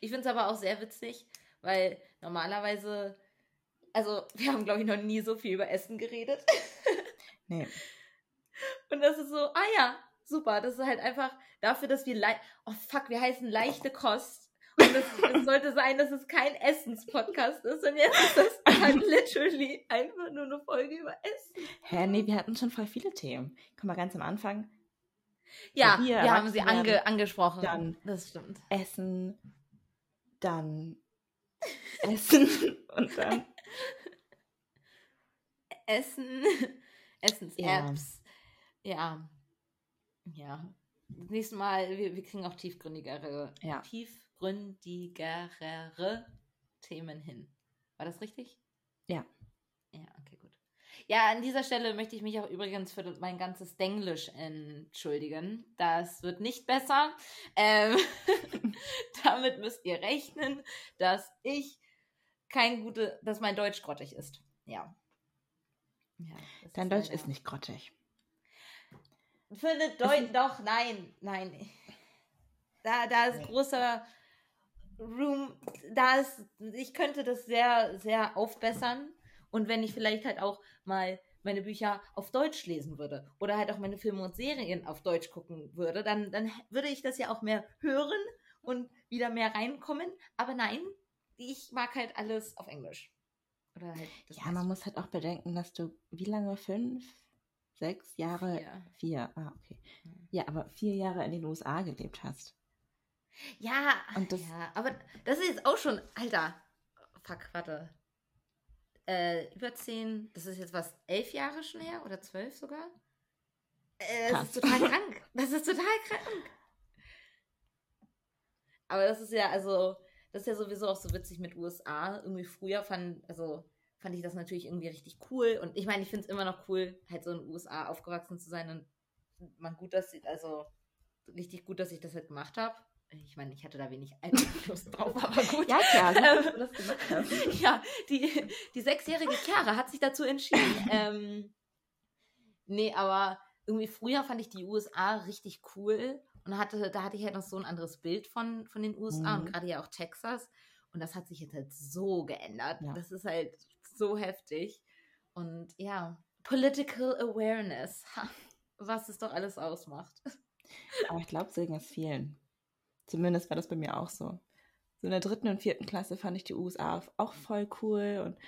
Ich finde es aber auch sehr witzig, weil normalerweise, also wir haben, glaube ich, noch nie so viel über Essen geredet. nee. Und das ist so, ah ja, super. Das ist halt einfach dafür, dass wir, oh fuck, wir heißen leichte Kost. Und es, es sollte sein, dass es kein Essenspodcast ist. Und jetzt ist das halt literally einfach nur eine Folge über Essen. Hä, nee, wir hatten schon voll viele Themen. Guck mal, ganz am Anfang. Ja, wir haben sie ange angesprochen. Dann das stimmt. Essen, dann Essen und dann Essen, Essens-Apps. Ja. ja. Ja. Nächstes Mal, wir, wir kriegen auch tiefgründigere, ja. tiefgründigere Themen hin. War das richtig? Ja. Ja, okay, gut. Ja, an dieser Stelle möchte ich mich auch übrigens für mein ganzes Denglisch entschuldigen. Das wird nicht besser. Ähm, damit müsst ihr rechnen, dass ich kein gute, dass mein Deutsch grottig ist. Ja. ja Dein Deutsch leider. ist nicht grottig. Für eine Deutsch, doch, nein, nein. Da, da ist nee. großer Room, da ist, ich könnte das sehr, sehr aufbessern. Und wenn ich vielleicht halt auch mal meine Bücher auf Deutsch lesen würde oder halt auch meine Filme und Serien auf Deutsch gucken würde, dann, dann würde ich das ja auch mehr hören und wieder mehr reinkommen. Aber nein, ich mag halt alles auf Englisch. Oder halt ja, man muss halt auch bedenken, dass du wie lange? Fünf, sechs Jahre? Vier. vier. Ah, okay. Ja, aber vier Jahre in den USA gelebt hast. Ja, das, ja, aber das ist jetzt auch schon, Alter. Fuck, warte äh, über zehn, das ist jetzt was, elf Jahre schon her oder zwölf sogar? Äh, das ist total krank. Das ist total krank. Aber das ist ja, also, das ist ja sowieso auch so witzig mit USA. Irgendwie früher fand, also, fand ich das natürlich irgendwie richtig cool. Und ich meine, ich finde es immer noch cool, halt so in den USA aufgewachsen zu sein und man gut, dass also richtig gut, dass ich das halt gemacht habe ich meine, ich hatte da wenig Einfluss drauf, aber gut. Ja, klar, ähm, das gemacht hast. Ja, die, die sechsjährige Chiara hat sich dazu entschieden. ähm, nee, aber irgendwie früher fand ich die USA richtig cool und hatte, da hatte ich halt noch so ein anderes Bild von, von den USA mhm. und gerade ja auch Texas. Und das hat sich jetzt halt so geändert. Ja. Das ist halt so heftig. Und ja, Political Awareness, was es doch alles ausmacht. Aber ich glaube, so ging es vielen. Zumindest war das bei mir auch so. So in der dritten und vierten Klasse fand ich die USA auch voll cool und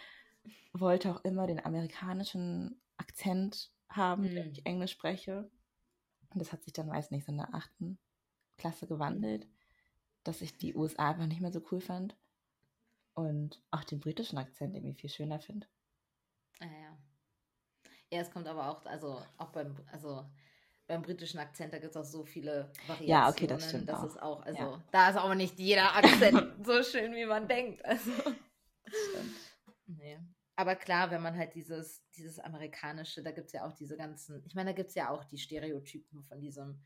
wollte auch immer den amerikanischen Akzent haben, mhm. wenn ich Englisch spreche. Und das hat sich dann, weiß nicht, so in der achten Klasse gewandelt, dass ich die USA einfach nicht mehr so cool fand und auch den britischen Akzent irgendwie viel schöner finde. Ah ja. Ja, es kommt aber auch, also auch beim, also beim britischen Akzent, da gibt es auch so viele Variationen. Ja, okay, das stimmt. Das auch. ist auch, also ja. da ist auch nicht jeder Akzent so schön, wie man denkt. Also. Das stimmt. Nee. Aber klar, wenn man halt dieses, dieses amerikanische, da gibt es ja auch diese ganzen, ich meine, da gibt es ja auch die Stereotypen von diesem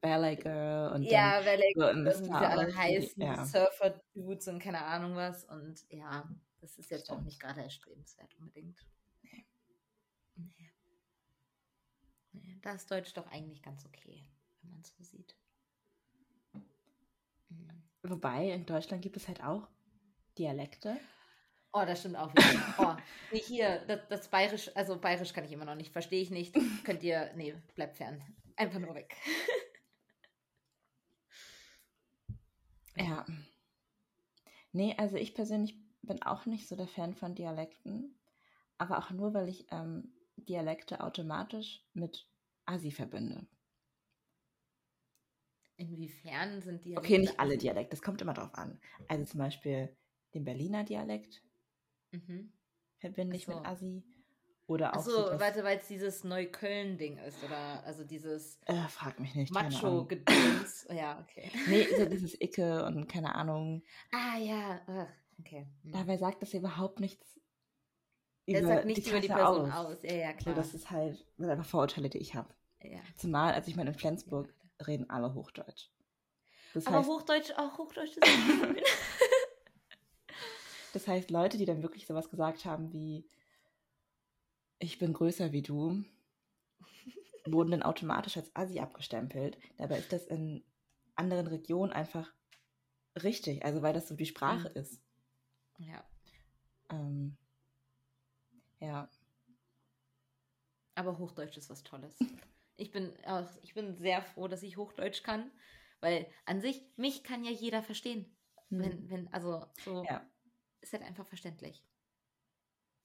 Ballet Girl und ja, Ballet Girl, wie sie alle heißen, ja. Surfer-Dudes und keine Ahnung was. Und ja, das ist jetzt Stimmt. auch nicht gerade erstrebenswert unbedingt. Nee. Nee. nee. Da ist Deutsch doch eigentlich ganz okay, wenn man es so sieht. Mhm. Wobei, in Deutschland gibt es halt auch Dialekte. Oh, das stimmt auch wieder. Oh, nee, hier, das, das Bayerisch, also Bayerisch kann ich immer noch nicht, verstehe ich nicht. Könnt ihr, nee, bleibt fern. Einfach nur weg. Ja. Nee, also ich persönlich bin auch nicht so der Fan von Dialekten, aber auch nur, weil ich ähm, Dialekte automatisch mit Asi verbinde. Inwiefern sind Dialekte? Okay, nicht alle Dialekte, das kommt immer drauf an. Also zum Beispiel den Berliner Dialekt mhm. verbinde ich so. mit Asi. Oder auch. Achso, so, warte, weil es dieses Neukölln-Ding ist, oder? Also dieses. Äh, frag mich nicht. Macho-Gedöns. ja, okay. Nee, so dieses Icke und keine Ahnung. Ah, ja. Ach, okay. Hm. Dabei sagt das überhaupt nichts. Über er sagt nichts die über die Person aus. aus. Ja, ja, klar. So, das ist halt das sind einfach Vorurteile, die ich habe. Ja. Zumal, als ich meine, in Flensburg ja. reden alle Hochdeutsch. Das Aber heißt, Hochdeutsch, auch Hochdeutsch ist schön. das heißt, Leute, die dann wirklich sowas gesagt haben wie ich bin größer wie du, wurden dann automatisch als Asi abgestempelt. Dabei ist das in anderen Regionen einfach richtig, also weil das so die Sprache mhm. ist. Ja. Ähm, ja. Aber Hochdeutsch ist was Tolles. Ich bin, auch, ich bin sehr froh, dass ich Hochdeutsch kann, weil an sich, mich kann ja jeder verstehen. Mhm. Wenn, wenn, also so ja. Ist halt einfach verständlich.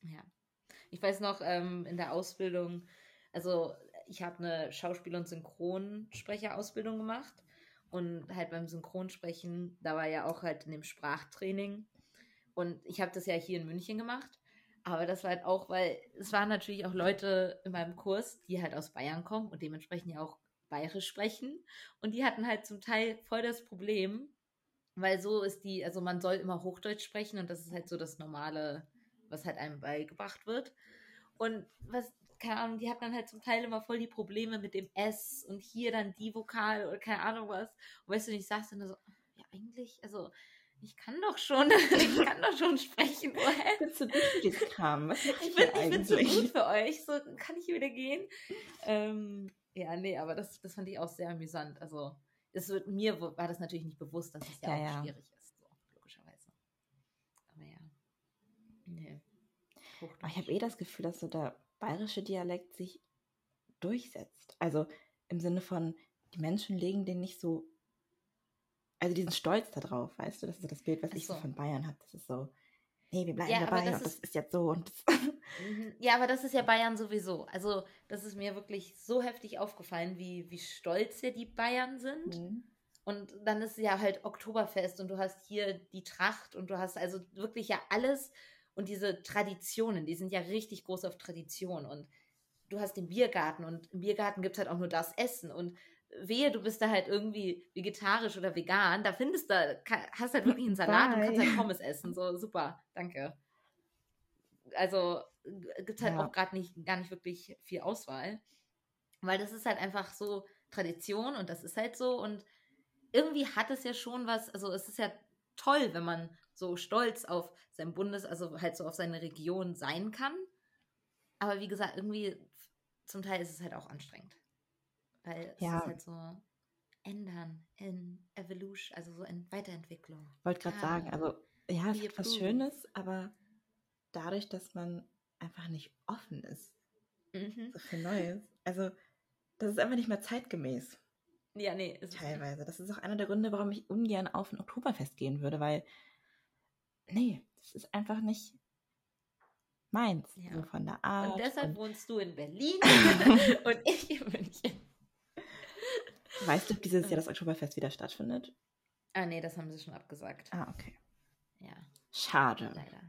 Ja. Ich weiß noch, ähm, in der Ausbildung, also ich habe eine Schauspiel- und Synchronsprecherausbildung gemacht und halt beim Synchronsprechen, da war ja auch halt in dem Sprachtraining und ich habe das ja hier in München gemacht, aber das war halt auch, weil es waren natürlich auch Leute in meinem Kurs, die halt aus Bayern kommen und dementsprechend ja auch Bayerisch sprechen und die hatten halt zum Teil voll das Problem, weil so ist die, also man soll immer Hochdeutsch sprechen und das ist halt so das normale was halt einem beigebracht wird. Und was, keine Ahnung, die hatten dann halt zum Teil immer voll die Probleme mit dem S und hier dann die Vokal oder keine Ahnung was. Und weißt du, ich sag's dann so, ja, eigentlich, also, ich kann doch schon, ich kann doch schon sprechen. Woher? Bist du gut für Kram? Was ich, bin, ich bin zu gut für euch, so kann ich wieder gehen. Ähm, ja, nee, aber das, das fand ich auch sehr amüsant. Also, das wird, mir war das natürlich nicht bewusst, dass es ja, ja auch ja. schwierig ist. Nee. Aber ich habe eh das Gefühl, dass so der bayerische Dialekt sich durchsetzt. Also im Sinne von, die Menschen legen den nicht so, also diesen Stolz da drauf, weißt du? Das ist so das Bild, was so. ich so von Bayern habe. Das ist so, nee, wir bleiben ja, dabei das ist, das ist jetzt so und mhm. Ja, aber das ist ja Bayern sowieso. Also das ist mir wirklich so heftig aufgefallen, wie, wie stolz ja die Bayern sind. Mhm. Und dann ist ja halt Oktoberfest und du hast hier die Tracht und du hast also wirklich ja alles und diese Traditionen, die sind ja richtig groß auf Tradition. Und du hast den Biergarten und im Biergarten gibt es halt auch nur das Essen. Und wehe, du bist da halt irgendwie vegetarisch oder vegan, da findest du, hast halt wirklich einen Salat Bye. und kannst halt Pommes essen. So, super, danke. Also gibt es halt ja. auch gerade nicht, gar nicht wirklich viel Auswahl. Weil das ist halt einfach so Tradition und das ist halt so. Und irgendwie hat es ja schon was, also es ist ja toll, wenn man so stolz auf sein Bundes, also halt so auf seine Region sein kann. Aber wie gesagt, irgendwie zum Teil ist es halt auch anstrengend. Weil es ja. ist halt so ändern in Evolution, also so in Weiterentwicklung. Wollte gerade sagen, also ja, es ist was Schönes, aber dadurch, dass man einfach nicht offen ist mhm. so für Neues, also das ist einfach nicht mehr zeitgemäß. Ja, nee. Teilweise. Das ist auch einer der Gründe, warum ich ungern auf ein Oktoberfest gehen würde, weil, nee, das ist einfach nicht meins. Ja. So von der Art. Und deshalb und wohnst du in Berlin und ich in München. Weißt du, ob dieses Jahr das Oktoberfest wieder stattfindet? Ah, nee, das haben sie schon abgesagt. Ah, okay. Ja. Schade. Leider.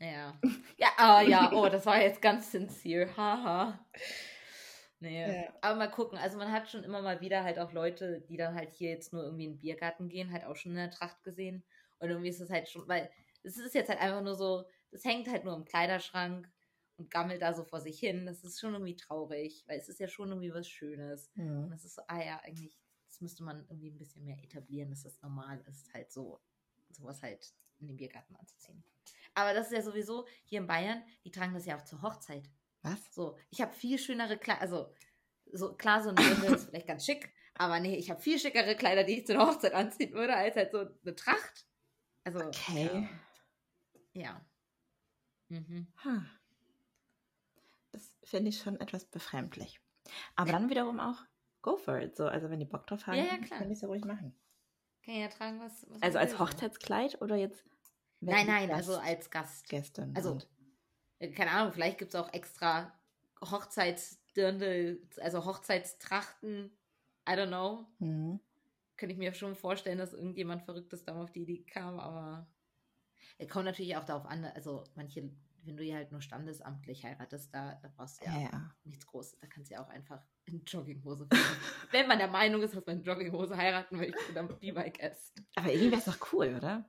Ja. Ja, oh, ja, oh, das war jetzt ganz sincere. Haha. Nee. Ja. Aber mal gucken. Also man hat schon immer mal wieder halt auch Leute, die dann halt hier jetzt nur irgendwie in den Biergarten gehen, halt auch schon in der Tracht gesehen. Und irgendwie ist es halt schon, weil es ist jetzt halt einfach nur so, das hängt halt nur im Kleiderschrank und gammelt da so vor sich hin. Das ist schon irgendwie traurig, weil es ist ja schon irgendwie was Schönes. Mhm. Und das ist so, ah ja, eigentlich, das müsste man irgendwie ein bisschen mehr etablieren, dass das normal ist, halt so, sowas halt in den Biergarten anzuziehen. Aber das ist ja sowieso hier in Bayern, die tragen das ja auch zur Hochzeit. Was? So, ich habe viel schönere Kleider, also so klar, so ein Dirndl ist vielleicht ganz schick, aber nee, ich habe viel schickere Kleider, die ich zur Hochzeit anziehen würde, als halt so eine Tracht. Also, okay. Ja. ja. Mhm. Huh. Finde ich schon etwas befremdlich. Aber dann wiederum auch, go for it. So, also wenn die Bock drauf haben, ja, ja, kann ich es ja ruhig machen. Kann ja tragen, was. was also als Hochzeitskleid oder jetzt? Nein, nein, Gast, also als Gast. Gästin. Also, und. Äh, keine Ahnung, vielleicht gibt es auch extra Hochzeitsdirndl, also Hochzeitstrachten. I don't know. Mhm. Könnte ich mir schon vorstellen, dass irgendjemand Verrücktes da auf die Idee kam, aber es kommt natürlich auch darauf an, also manche, wenn du ja halt nur standesamtlich heiratest, da, da brauchst du ja, ja, nichts Großes. Da kannst du ja auch einfach in Jogginghose Wenn man der Meinung ist, dass man in Jogginghose heiraten möchte, dann my guest. Aber irgendwie wäre es doch cool, oder?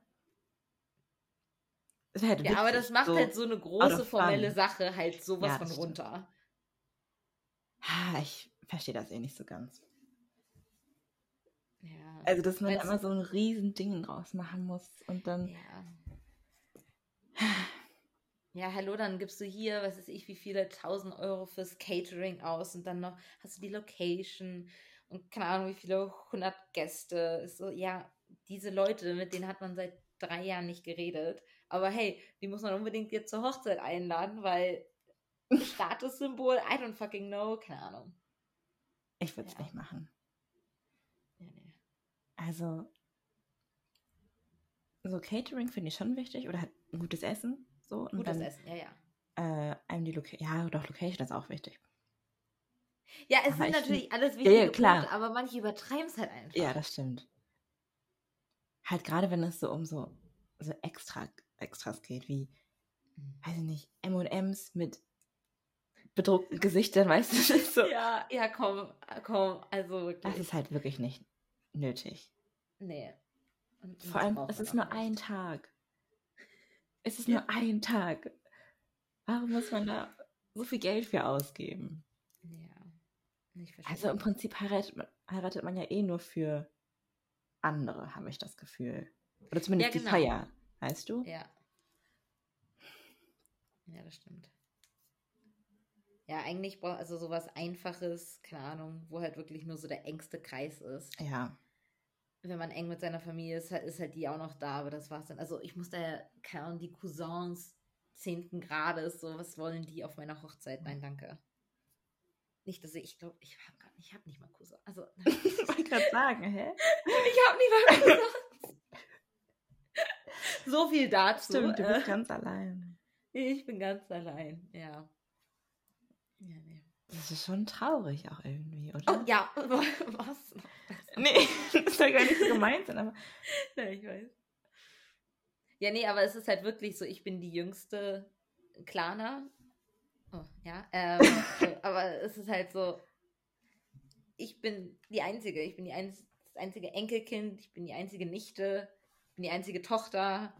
Halt ja, aber das macht so halt so eine große formelle Sache halt sowas ja, von runter. Ich verstehe das eh nicht so ganz. Ja. Also, dass man immer so ein riesen Ding draus machen muss und dann. Ja. Ja, hallo, dann gibst du hier, was weiß ich, wie viele tausend Euro fürs Catering aus und dann noch hast du die Location und keine Ahnung, wie viele hundert Gäste. Ist so, ja, diese Leute, mit denen hat man seit drei Jahren nicht geredet. Aber hey, die muss man unbedingt jetzt zur Hochzeit einladen, weil Statussymbol, I don't fucking know, keine Ahnung. Ich würde es ja. nicht machen. Ja, nee. Also, so Catering finde ich schon wichtig oder ein gutes Essen. So, und gutes dann, Essen, ja, ja. Äh, einem die Location, ja, doch, Location ist auch wichtig. Ja, es aber sind natürlich find, alles wichtige ja, klar. Punkte, aber manche übertreiben es halt einfach. Ja, das stimmt. Halt gerade, wenn es so um so, so extra Extras geht, wie, weiß ich nicht, M&M's mit bedruckten Gesichtern, weißt du? So. Ja, ja, komm, komm, also wirklich. Das ist halt wirklich nicht nötig. Nee. Vor allem, es ist nur nicht. ein Tag. Es ist ja. nur ein Tag. Warum muss man da so viel Geld für ausgeben? Ja. Also im Prinzip heiratet man, heiratet man ja eh nur für andere, habe ich das Gefühl. Oder zumindest ja, genau. die Feier. Weißt du? Ja. Ja, das stimmt. Ja, eigentlich braucht also sowas Einfaches, keine Ahnung, wo halt wirklich nur so der engste Kreis ist. Ja. Wenn man eng mit seiner Familie ist, ist halt die auch noch da, aber das war's dann. Also ich muss da ja, keine Ahnung, die Cousins zehnten Grades, so, was wollen die auf meiner Hochzeit? Nein, danke. Nicht, dass ich, ich glaube, ich habe ich hab nicht mal Cousins. Also, ich wollte gerade sagen, hä? Ich habe nicht mal Cousins so viel dazu. Stimmt, du bist ganz allein. Ich bin ganz allein, ja. Ja, nee. Das ist schon traurig auch irgendwie, oder? Oh, ja, was? Nee, das soll gar nicht so gemeint sein, aber. Ja, ich weiß. Ja, nee, aber es ist halt wirklich so, ich bin die jüngste Klana. Oh, ja. Ähm, aber es ist halt so, ich bin die Einzige. Ich bin die ein, das einzige Enkelkind, ich bin die einzige Nichte bin die einzige Tochter.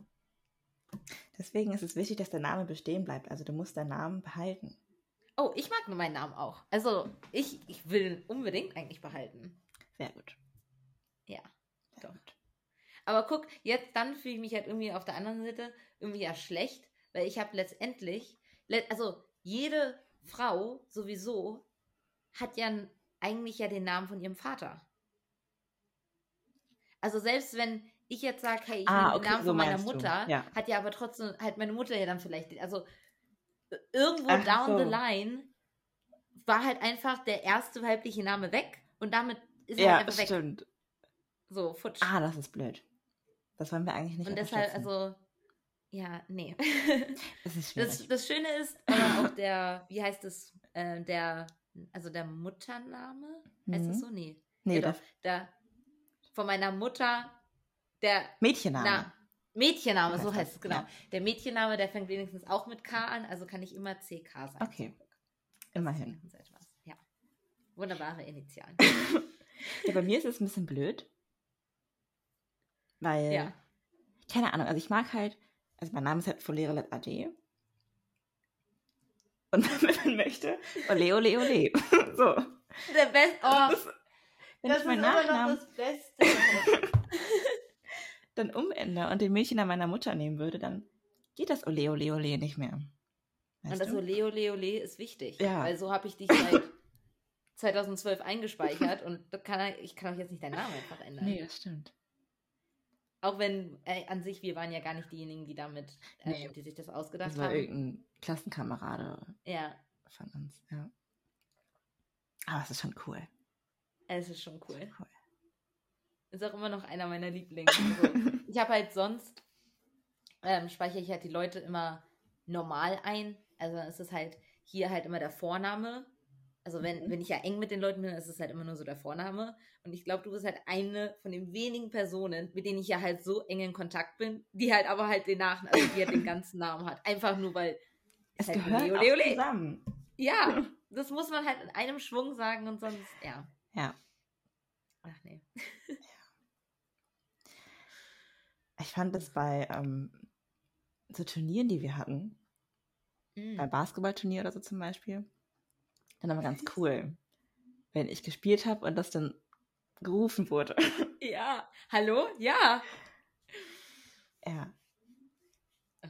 Deswegen ist es wichtig, dass der Name bestehen bleibt. Also du musst deinen Namen behalten. Oh, ich mag meinen Namen auch. Also ich, ich will ihn unbedingt eigentlich behalten. Sehr gut. Ja, doch. Aber guck, jetzt dann fühle ich mich halt irgendwie auf der anderen Seite irgendwie ja schlecht, weil ich habe letztendlich, also jede Frau sowieso hat ja eigentlich ja den Namen von ihrem Vater. Also selbst wenn ich jetzt sage, hey, ich ah, nehme okay, den Namen so von meiner Mutter, ja. hat ja aber trotzdem halt meine Mutter ja dann vielleicht, also irgendwo Ach, down so. the line war halt einfach der erste weibliche Name weg und damit ist ja, halt einfach stimmt. So, futsch. Ah, das ist blöd. Das wollen wir eigentlich nicht Und deshalb, also, ja, nee. das ist schwierig. Das, das Schöne ist aber auch der, wie heißt es, äh, der, also der Muttername? Heißt mhm. das so? Nee. Nee, ja, doch. Der, von meiner Mutter, der Mädchenname. Na, Mädchenname, so heißt es, genau. Ja. Der Mädchenname, der fängt wenigstens auch mit K an, also kann ich immer CK sagen. Okay. Immerhin. Ja. Wunderbare Initialen. ja, bei mir ist es ein bisschen blöd. Weil, ja. keine Ahnung, also ich mag halt, also mein Name ist halt Folere AD. Und wenn man möchte, ole, ole, ole. so. Der Best, oh. Das, wenn das ich meinen Nachnamen, das Beste. dann umändere und den Mädchen an meiner Mutter nehmen würde, dann geht das Ole Ole Ole nicht mehr. Weißt und das du? Ole Ole Ole ist wichtig. Ja. Weil so habe ich dich seit 2012 eingespeichert und kann, ich kann auch jetzt nicht deinen Namen einfach ändern. Nee, das stimmt. Auch wenn äh, an sich, wir waren ja gar nicht diejenigen, die damit, äh, nee. die sich das ausgedacht haben. Das war haben. irgendein Klassenkamerade ja. von uns, ja. Aber es ist schon cool. Es ist schon cool. Ist cool. Ist auch immer noch einer meiner Lieblinge. Also, ich habe halt sonst, ähm, speichere ich halt die Leute immer normal ein. Also dann ist es halt hier halt immer der Vorname. Also wenn, mhm. wenn ich ja eng mit den Leuten bin, ist es halt immer nur so der Vorname. Und ich glaube, du bist halt eine von den wenigen Personen, mit denen ich ja halt so eng in Kontakt bin, die halt aber halt den Nachnamen, also die halt den ganzen Namen hat. Einfach nur, weil es halt gehört Leo, Leo, Leo. zusammen. Ja, das muss man halt in einem Schwung sagen und sonst, ja. Ja. Ach nee. Ich fand es bei ähm, so Turnieren, die wir hatten, mm. bei Basketballturnier oder so zum Beispiel, dann aber ganz cool, wenn ich gespielt habe und das dann gerufen wurde. Ja, hallo? Ja. Ja. Ah,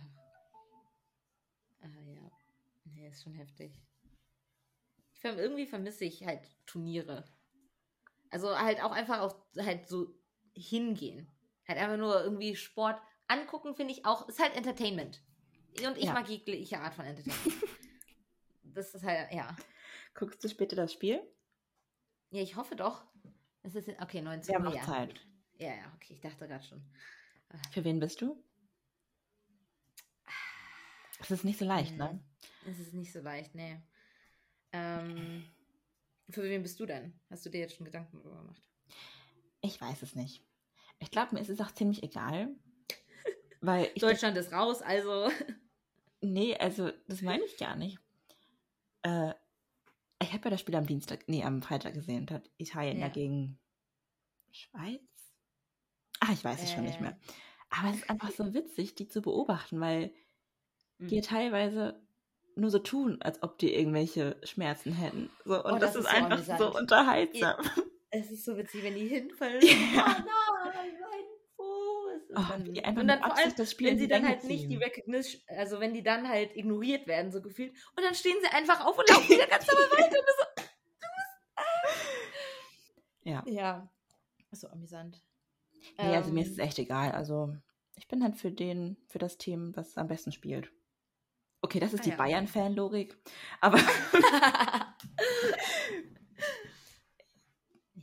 ah ja. Nee, ist schon heftig. Ich, irgendwie vermisse ich halt Turniere. Also halt auch einfach auch halt so hingehen. Halt einfach nur irgendwie Sport angucken, finde ich auch, ist halt Entertainment. Und ich ja. mag jegliche Art von Entertainment. das ist halt, ja. Guckst du später das Spiel? Ja, ich hoffe doch. Es ist, okay, 19 Wir haben noch ja. Zeit. Ja, ja, okay, ich dachte gerade schon. Für wen bist du? Es ist nicht so leicht, ne? Es ist nicht so leicht, ne. Ähm, für wen bist du denn? Hast du dir jetzt schon Gedanken darüber gemacht? Ich weiß es nicht. Ich glaube, mir ist es auch ziemlich egal. Weil Deutschland ist raus, also. Nee, also das meine ich gar nicht. Äh, habe ja das Spiel am Dienstag, nee, am Freitag gesehen. Da hat Italien ja. gegen Schweiz. Ach, ich weiß es äh. schon nicht mehr. Äh. Aber es ist einfach so witzig, die zu beobachten, weil mhm. die teilweise nur so tun, als ob die irgendwelche Schmerzen hätten. So, und oh, das, das, ist, ist einfach so, so unterhaltsam. Es ist so witzig, wenn die hinfallen. Ja. Oh nein, mein Fuß. Oh, dann, die und dann vor allem, das Spiel wenn sie dann halt nicht die Recognition, also wenn die dann halt ignoriert werden, so gefühlt, und dann stehen sie einfach auf und laufen wieder ganz normal weiter. Und so, du bist, ah. Ja. Ja. So amüsant. Nee, also mir ist es ähm. echt egal. Also ich bin halt für den, für das Team, was am besten spielt. Okay, das ist ah, die ja. Bayern-Fan-Logik. Aber.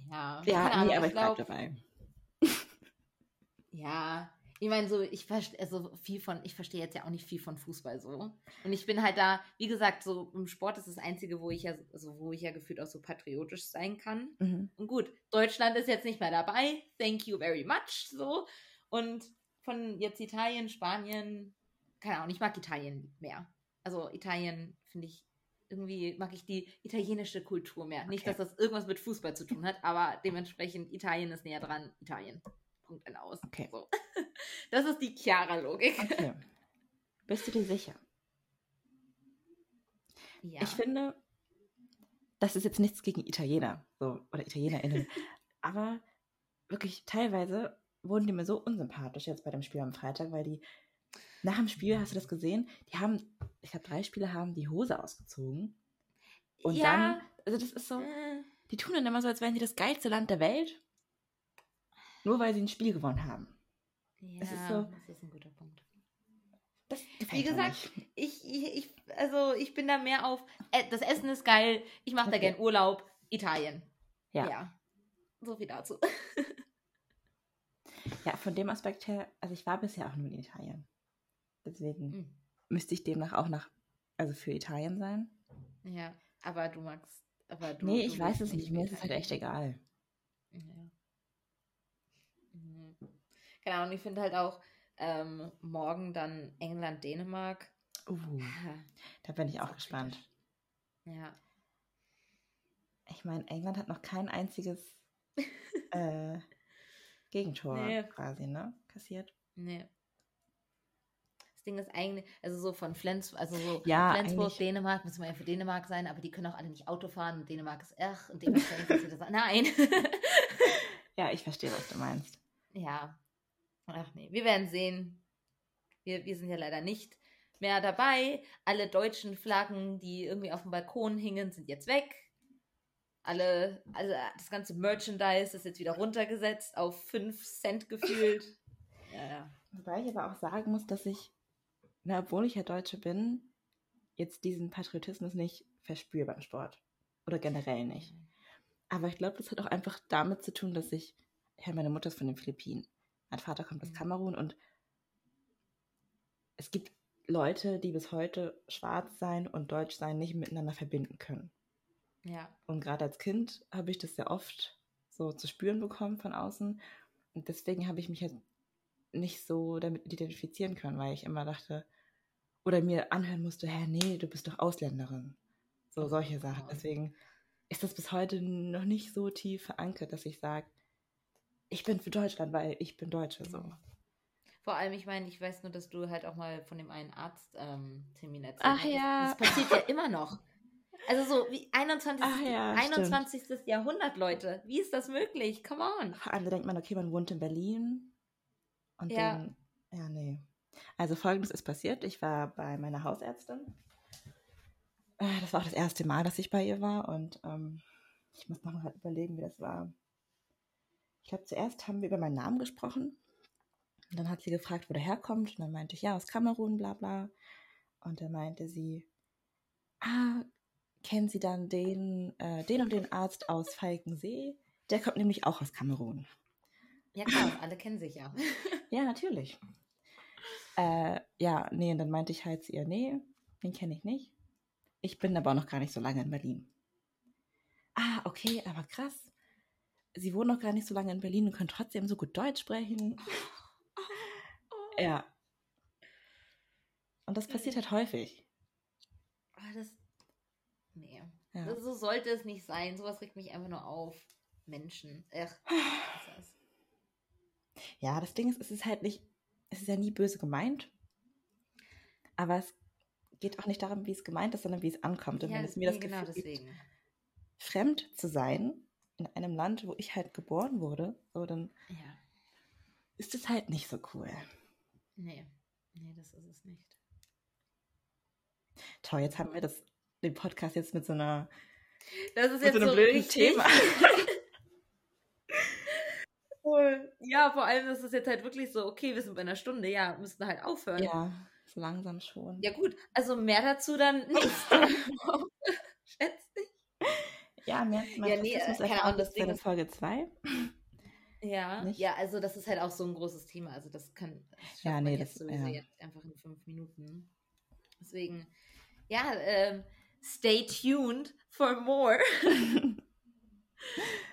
ja, ja nee, aber ich, ich bleib dabei. Ja, ich meine, so, ich verstehe, also viel von, ich verstehe jetzt ja auch nicht viel von Fußball so. Und ich bin halt da, wie gesagt, so im Sport ist das Einzige, wo ich ja, also wo ich ja gefühlt auch so patriotisch sein kann. Mhm. Und gut, Deutschland ist jetzt nicht mehr dabei. Thank you very much. So. Und von jetzt Italien, Spanien, keine Ahnung, ich mag Italien mehr. Also Italien finde ich irgendwie mag ich die italienische Kultur mehr. Okay. Nicht, dass das irgendwas mit Fußball zu tun hat, aber dementsprechend Italien ist näher dran. Italien. Punkt Ende aus. Okay. So. Das ist die Chiara-Logik. Okay. Bist du dir sicher? Ja. Ich finde, das ist jetzt nichts gegen Italiener so, oder ItalienerInnen. aber wirklich teilweise wurden die mir so unsympathisch jetzt bei dem Spiel am Freitag, weil die nach dem Spiel, hast du das gesehen? Die haben, ich glaube, drei Spieler haben die Hose ausgezogen. Und ja. dann, also das ist so, äh. die tun dann immer so, als wären sie das geilste Land der Welt. Nur weil sie ein Spiel gewonnen haben. Ja, das ist, so, das ist ein guter Punkt. Das Wie gesagt, ich, ich, ich, also ich bin da mehr auf, äh, das Essen ist geil, ich mache okay. da gern Urlaub, Italien. Ja. ja. so viel dazu. ja, von dem Aspekt her, also ich war bisher auch nur in Italien. Deswegen mhm. müsste ich demnach auch nach, also für Italien sein. Ja, aber du magst, aber du. Nee, ich weiß es nicht, mir ist es halt echt egal. Ja. Genau, und ich finde halt auch ähm, morgen dann England, Dänemark. Uh, da bin ich auch gespannt. Ja. Ich meine, England hat noch kein einziges äh, Gegentor nee. quasi, ne? Kassiert. Nee. Das Ding ist eigentlich, also so von Flensburg, also so ja, Flensburg, Dänemark, müssen wir ja für Dänemark sein, aber die können auch alle nicht Auto fahren und Dänemark ist ach und dementsprechend ist das. Nein. ja, ich verstehe, was du meinst. Ja. Ach nee, wir werden sehen. Wir, wir sind ja leider nicht mehr dabei. Alle deutschen Flaggen, die irgendwie auf dem Balkon hingen, sind jetzt weg. Alle, also das ganze Merchandise ist jetzt wieder runtergesetzt auf 5 Cent gefühlt. ja, ja. Wobei ich aber auch sagen muss, dass ich, na, obwohl ich ja Deutsche bin, jetzt diesen Patriotismus nicht verspüre beim Sport. Oder generell nicht. Aber ich glaube, das hat auch einfach damit zu tun, dass ich, ja, meine Mutter ist von den Philippinen. Mein Vater kommt aus mhm. Kamerun und es gibt Leute, die bis heute schwarz sein und deutsch sein nicht miteinander verbinden können. Ja. Und gerade als Kind habe ich das sehr oft so zu spüren bekommen von außen. Und deswegen habe ich mich halt nicht so damit identifizieren können, weil ich immer dachte, oder mir anhören musste, hä, nee, du bist doch Ausländerin. So solche Sachen. Deswegen ist das bis heute noch nicht so tief verankert, dass ich sage, ich bin für Deutschland, weil ich bin Deutsche. So. Vor allem, ich meine, ich weiß nur, dass du halt auch mal von dem einen Arzttermin ähm, erzählt Ach hast. ja. Das passiert ja immer noch. Also so wie 21. Ja, 21. Jahrhundert, Leute. Wie ist das möglich? Come on. Vor allem denkt man, okay, man wohnt in Berlin. Und ja. dann, ja, nee. Also folgendes ist passiert. Ich war bei meiner Hausärztin. Äh, das war auch das erste Mal, dass ich bei ihr war. Und ähm, ich muss noch mal überlegen, wie das war. Ich glaube, zuerst haben wir über meinen Namen gesprochen. Und dann hat sie gefragt, wo der herkommt. Und dann meinte ich, ja, aus Kamerun, bla bla. Und dann meinte sie, ah, kennen Sie dann den, äh, den und den Arzt aus Falkensee? Der kommt nämlich auch aus Kamerun. Ja, klar, alle kennen sich ja. ja, natürlich. Äh, ja, nee, und dann meinte ich halt zu ihr, nee, den kenne ich nicht. Ich bin aber auch noch gar nicht so lange in Berlin. Ah, okay, aber krass. Sie wohnen noch gar nicht so lange in Berlin und können trotzdem so gut Deutsch sprechen. Ja. Und das passiert halt häufig. Aber das. Nee. Ja. so sollte es nicht sein. Sowas regt mich einfach nur auf. Menschen. Ach, das? Ja, das Ding ist, es ist halt nicht. Es ist ja nie böse gemeint. Aber es geht auch nicht darum, wie es gemeint ist, sondern wie es ankommt. Und ja, wenn es mir nee, das genau Gefühl deswegen. Gibt, fremd zu sein in einem Land, wo ich halt geboren wurde, so dann ja. ist es halt nicht so cool. Nee, nee, das ist es nicht. Toll, jetzt haben wir das, den Podcast jetzt mit so einer das ist jetzt so einem so blöden Thema. ja, vor allem ist es jetzt halt wirklich so, okay, wir sind bei einer Stunde, ja, müssten halt aufhören. Ja, so langsam schon. Ja gut, also mehr dazu dann nicht. Schätze. Ja, mehr, mehr ja, nee, keine Ahnung, das Ding ist Folge 2. Ja, nicht? ja, also das ist halt auch so ein großes Thema. Also das kann das ja, nee, das sowieso ja. jetzt einfach in fünf Minuten. Deswegen, ja, ähm, stay tuned for more.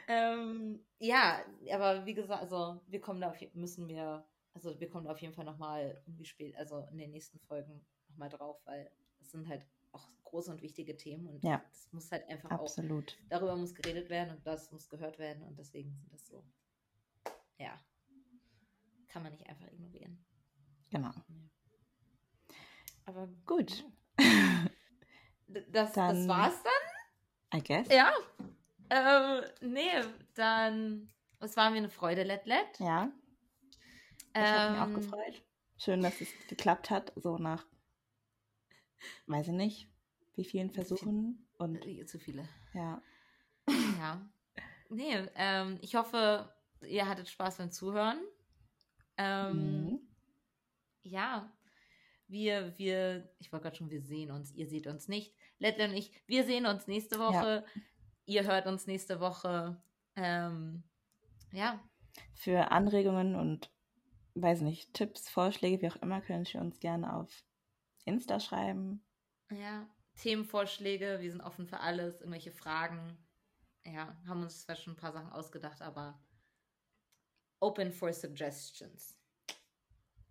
ähm, ja, aber wie gesagt, also wir kommen da auf, müssen wir, also wir kommen da auf jeden Fall nochmal irgendwie spät, also in den nächsten Folgen nochmal drauf, weil es sind halt auch große und wichtige Themen und ja, das muss halt einfach absolut. auch darüber muss geredet werden und das muss gehört werden und deswegen sind das so ja, kann man nicht einfach ignorieren. Genau. Aber gut. Das, dann, das war's dann? I guess. Ja. Ähm, nee, dann. Es war mir eine Freude, Let Let. Ja. Ich ähm, habe mich auch ähm, gefreut. Schön, dass es geklappt hat, so nach, weiß ich nicht, wie vielen Versuchen. Und, äh, zu viele. Ja. Ja. Nee, ähm, ich hoffe, ihr hattet Spaß beim Zuhören. Ähm, mhm. Ja, wir, wir, ich wollte gerade schon, wir sehen uns, ihr seht uns nicht. Lettle und ich, wir sehen uns nächste Woche. Ja. Ihr hört uns nächste Woche. Ähm, Ja. Für Anregungen und, weiß nicht, Tipps, Vorschläge, wie auch immer, können Sie uns gerne auf Insta schreiben. Ja, Themenvorschläge, wir sind offen für alles, irgendwelche Fragen. Ja, haben uns zwar schon ein paar Sachen ausgedacht, aber open for suggestions.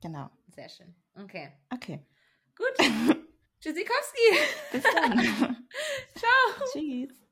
Genau. Sehr schön. Okay. Okay. Gut. Tschüssikowski. Bis dann. Ciao. Tschüss.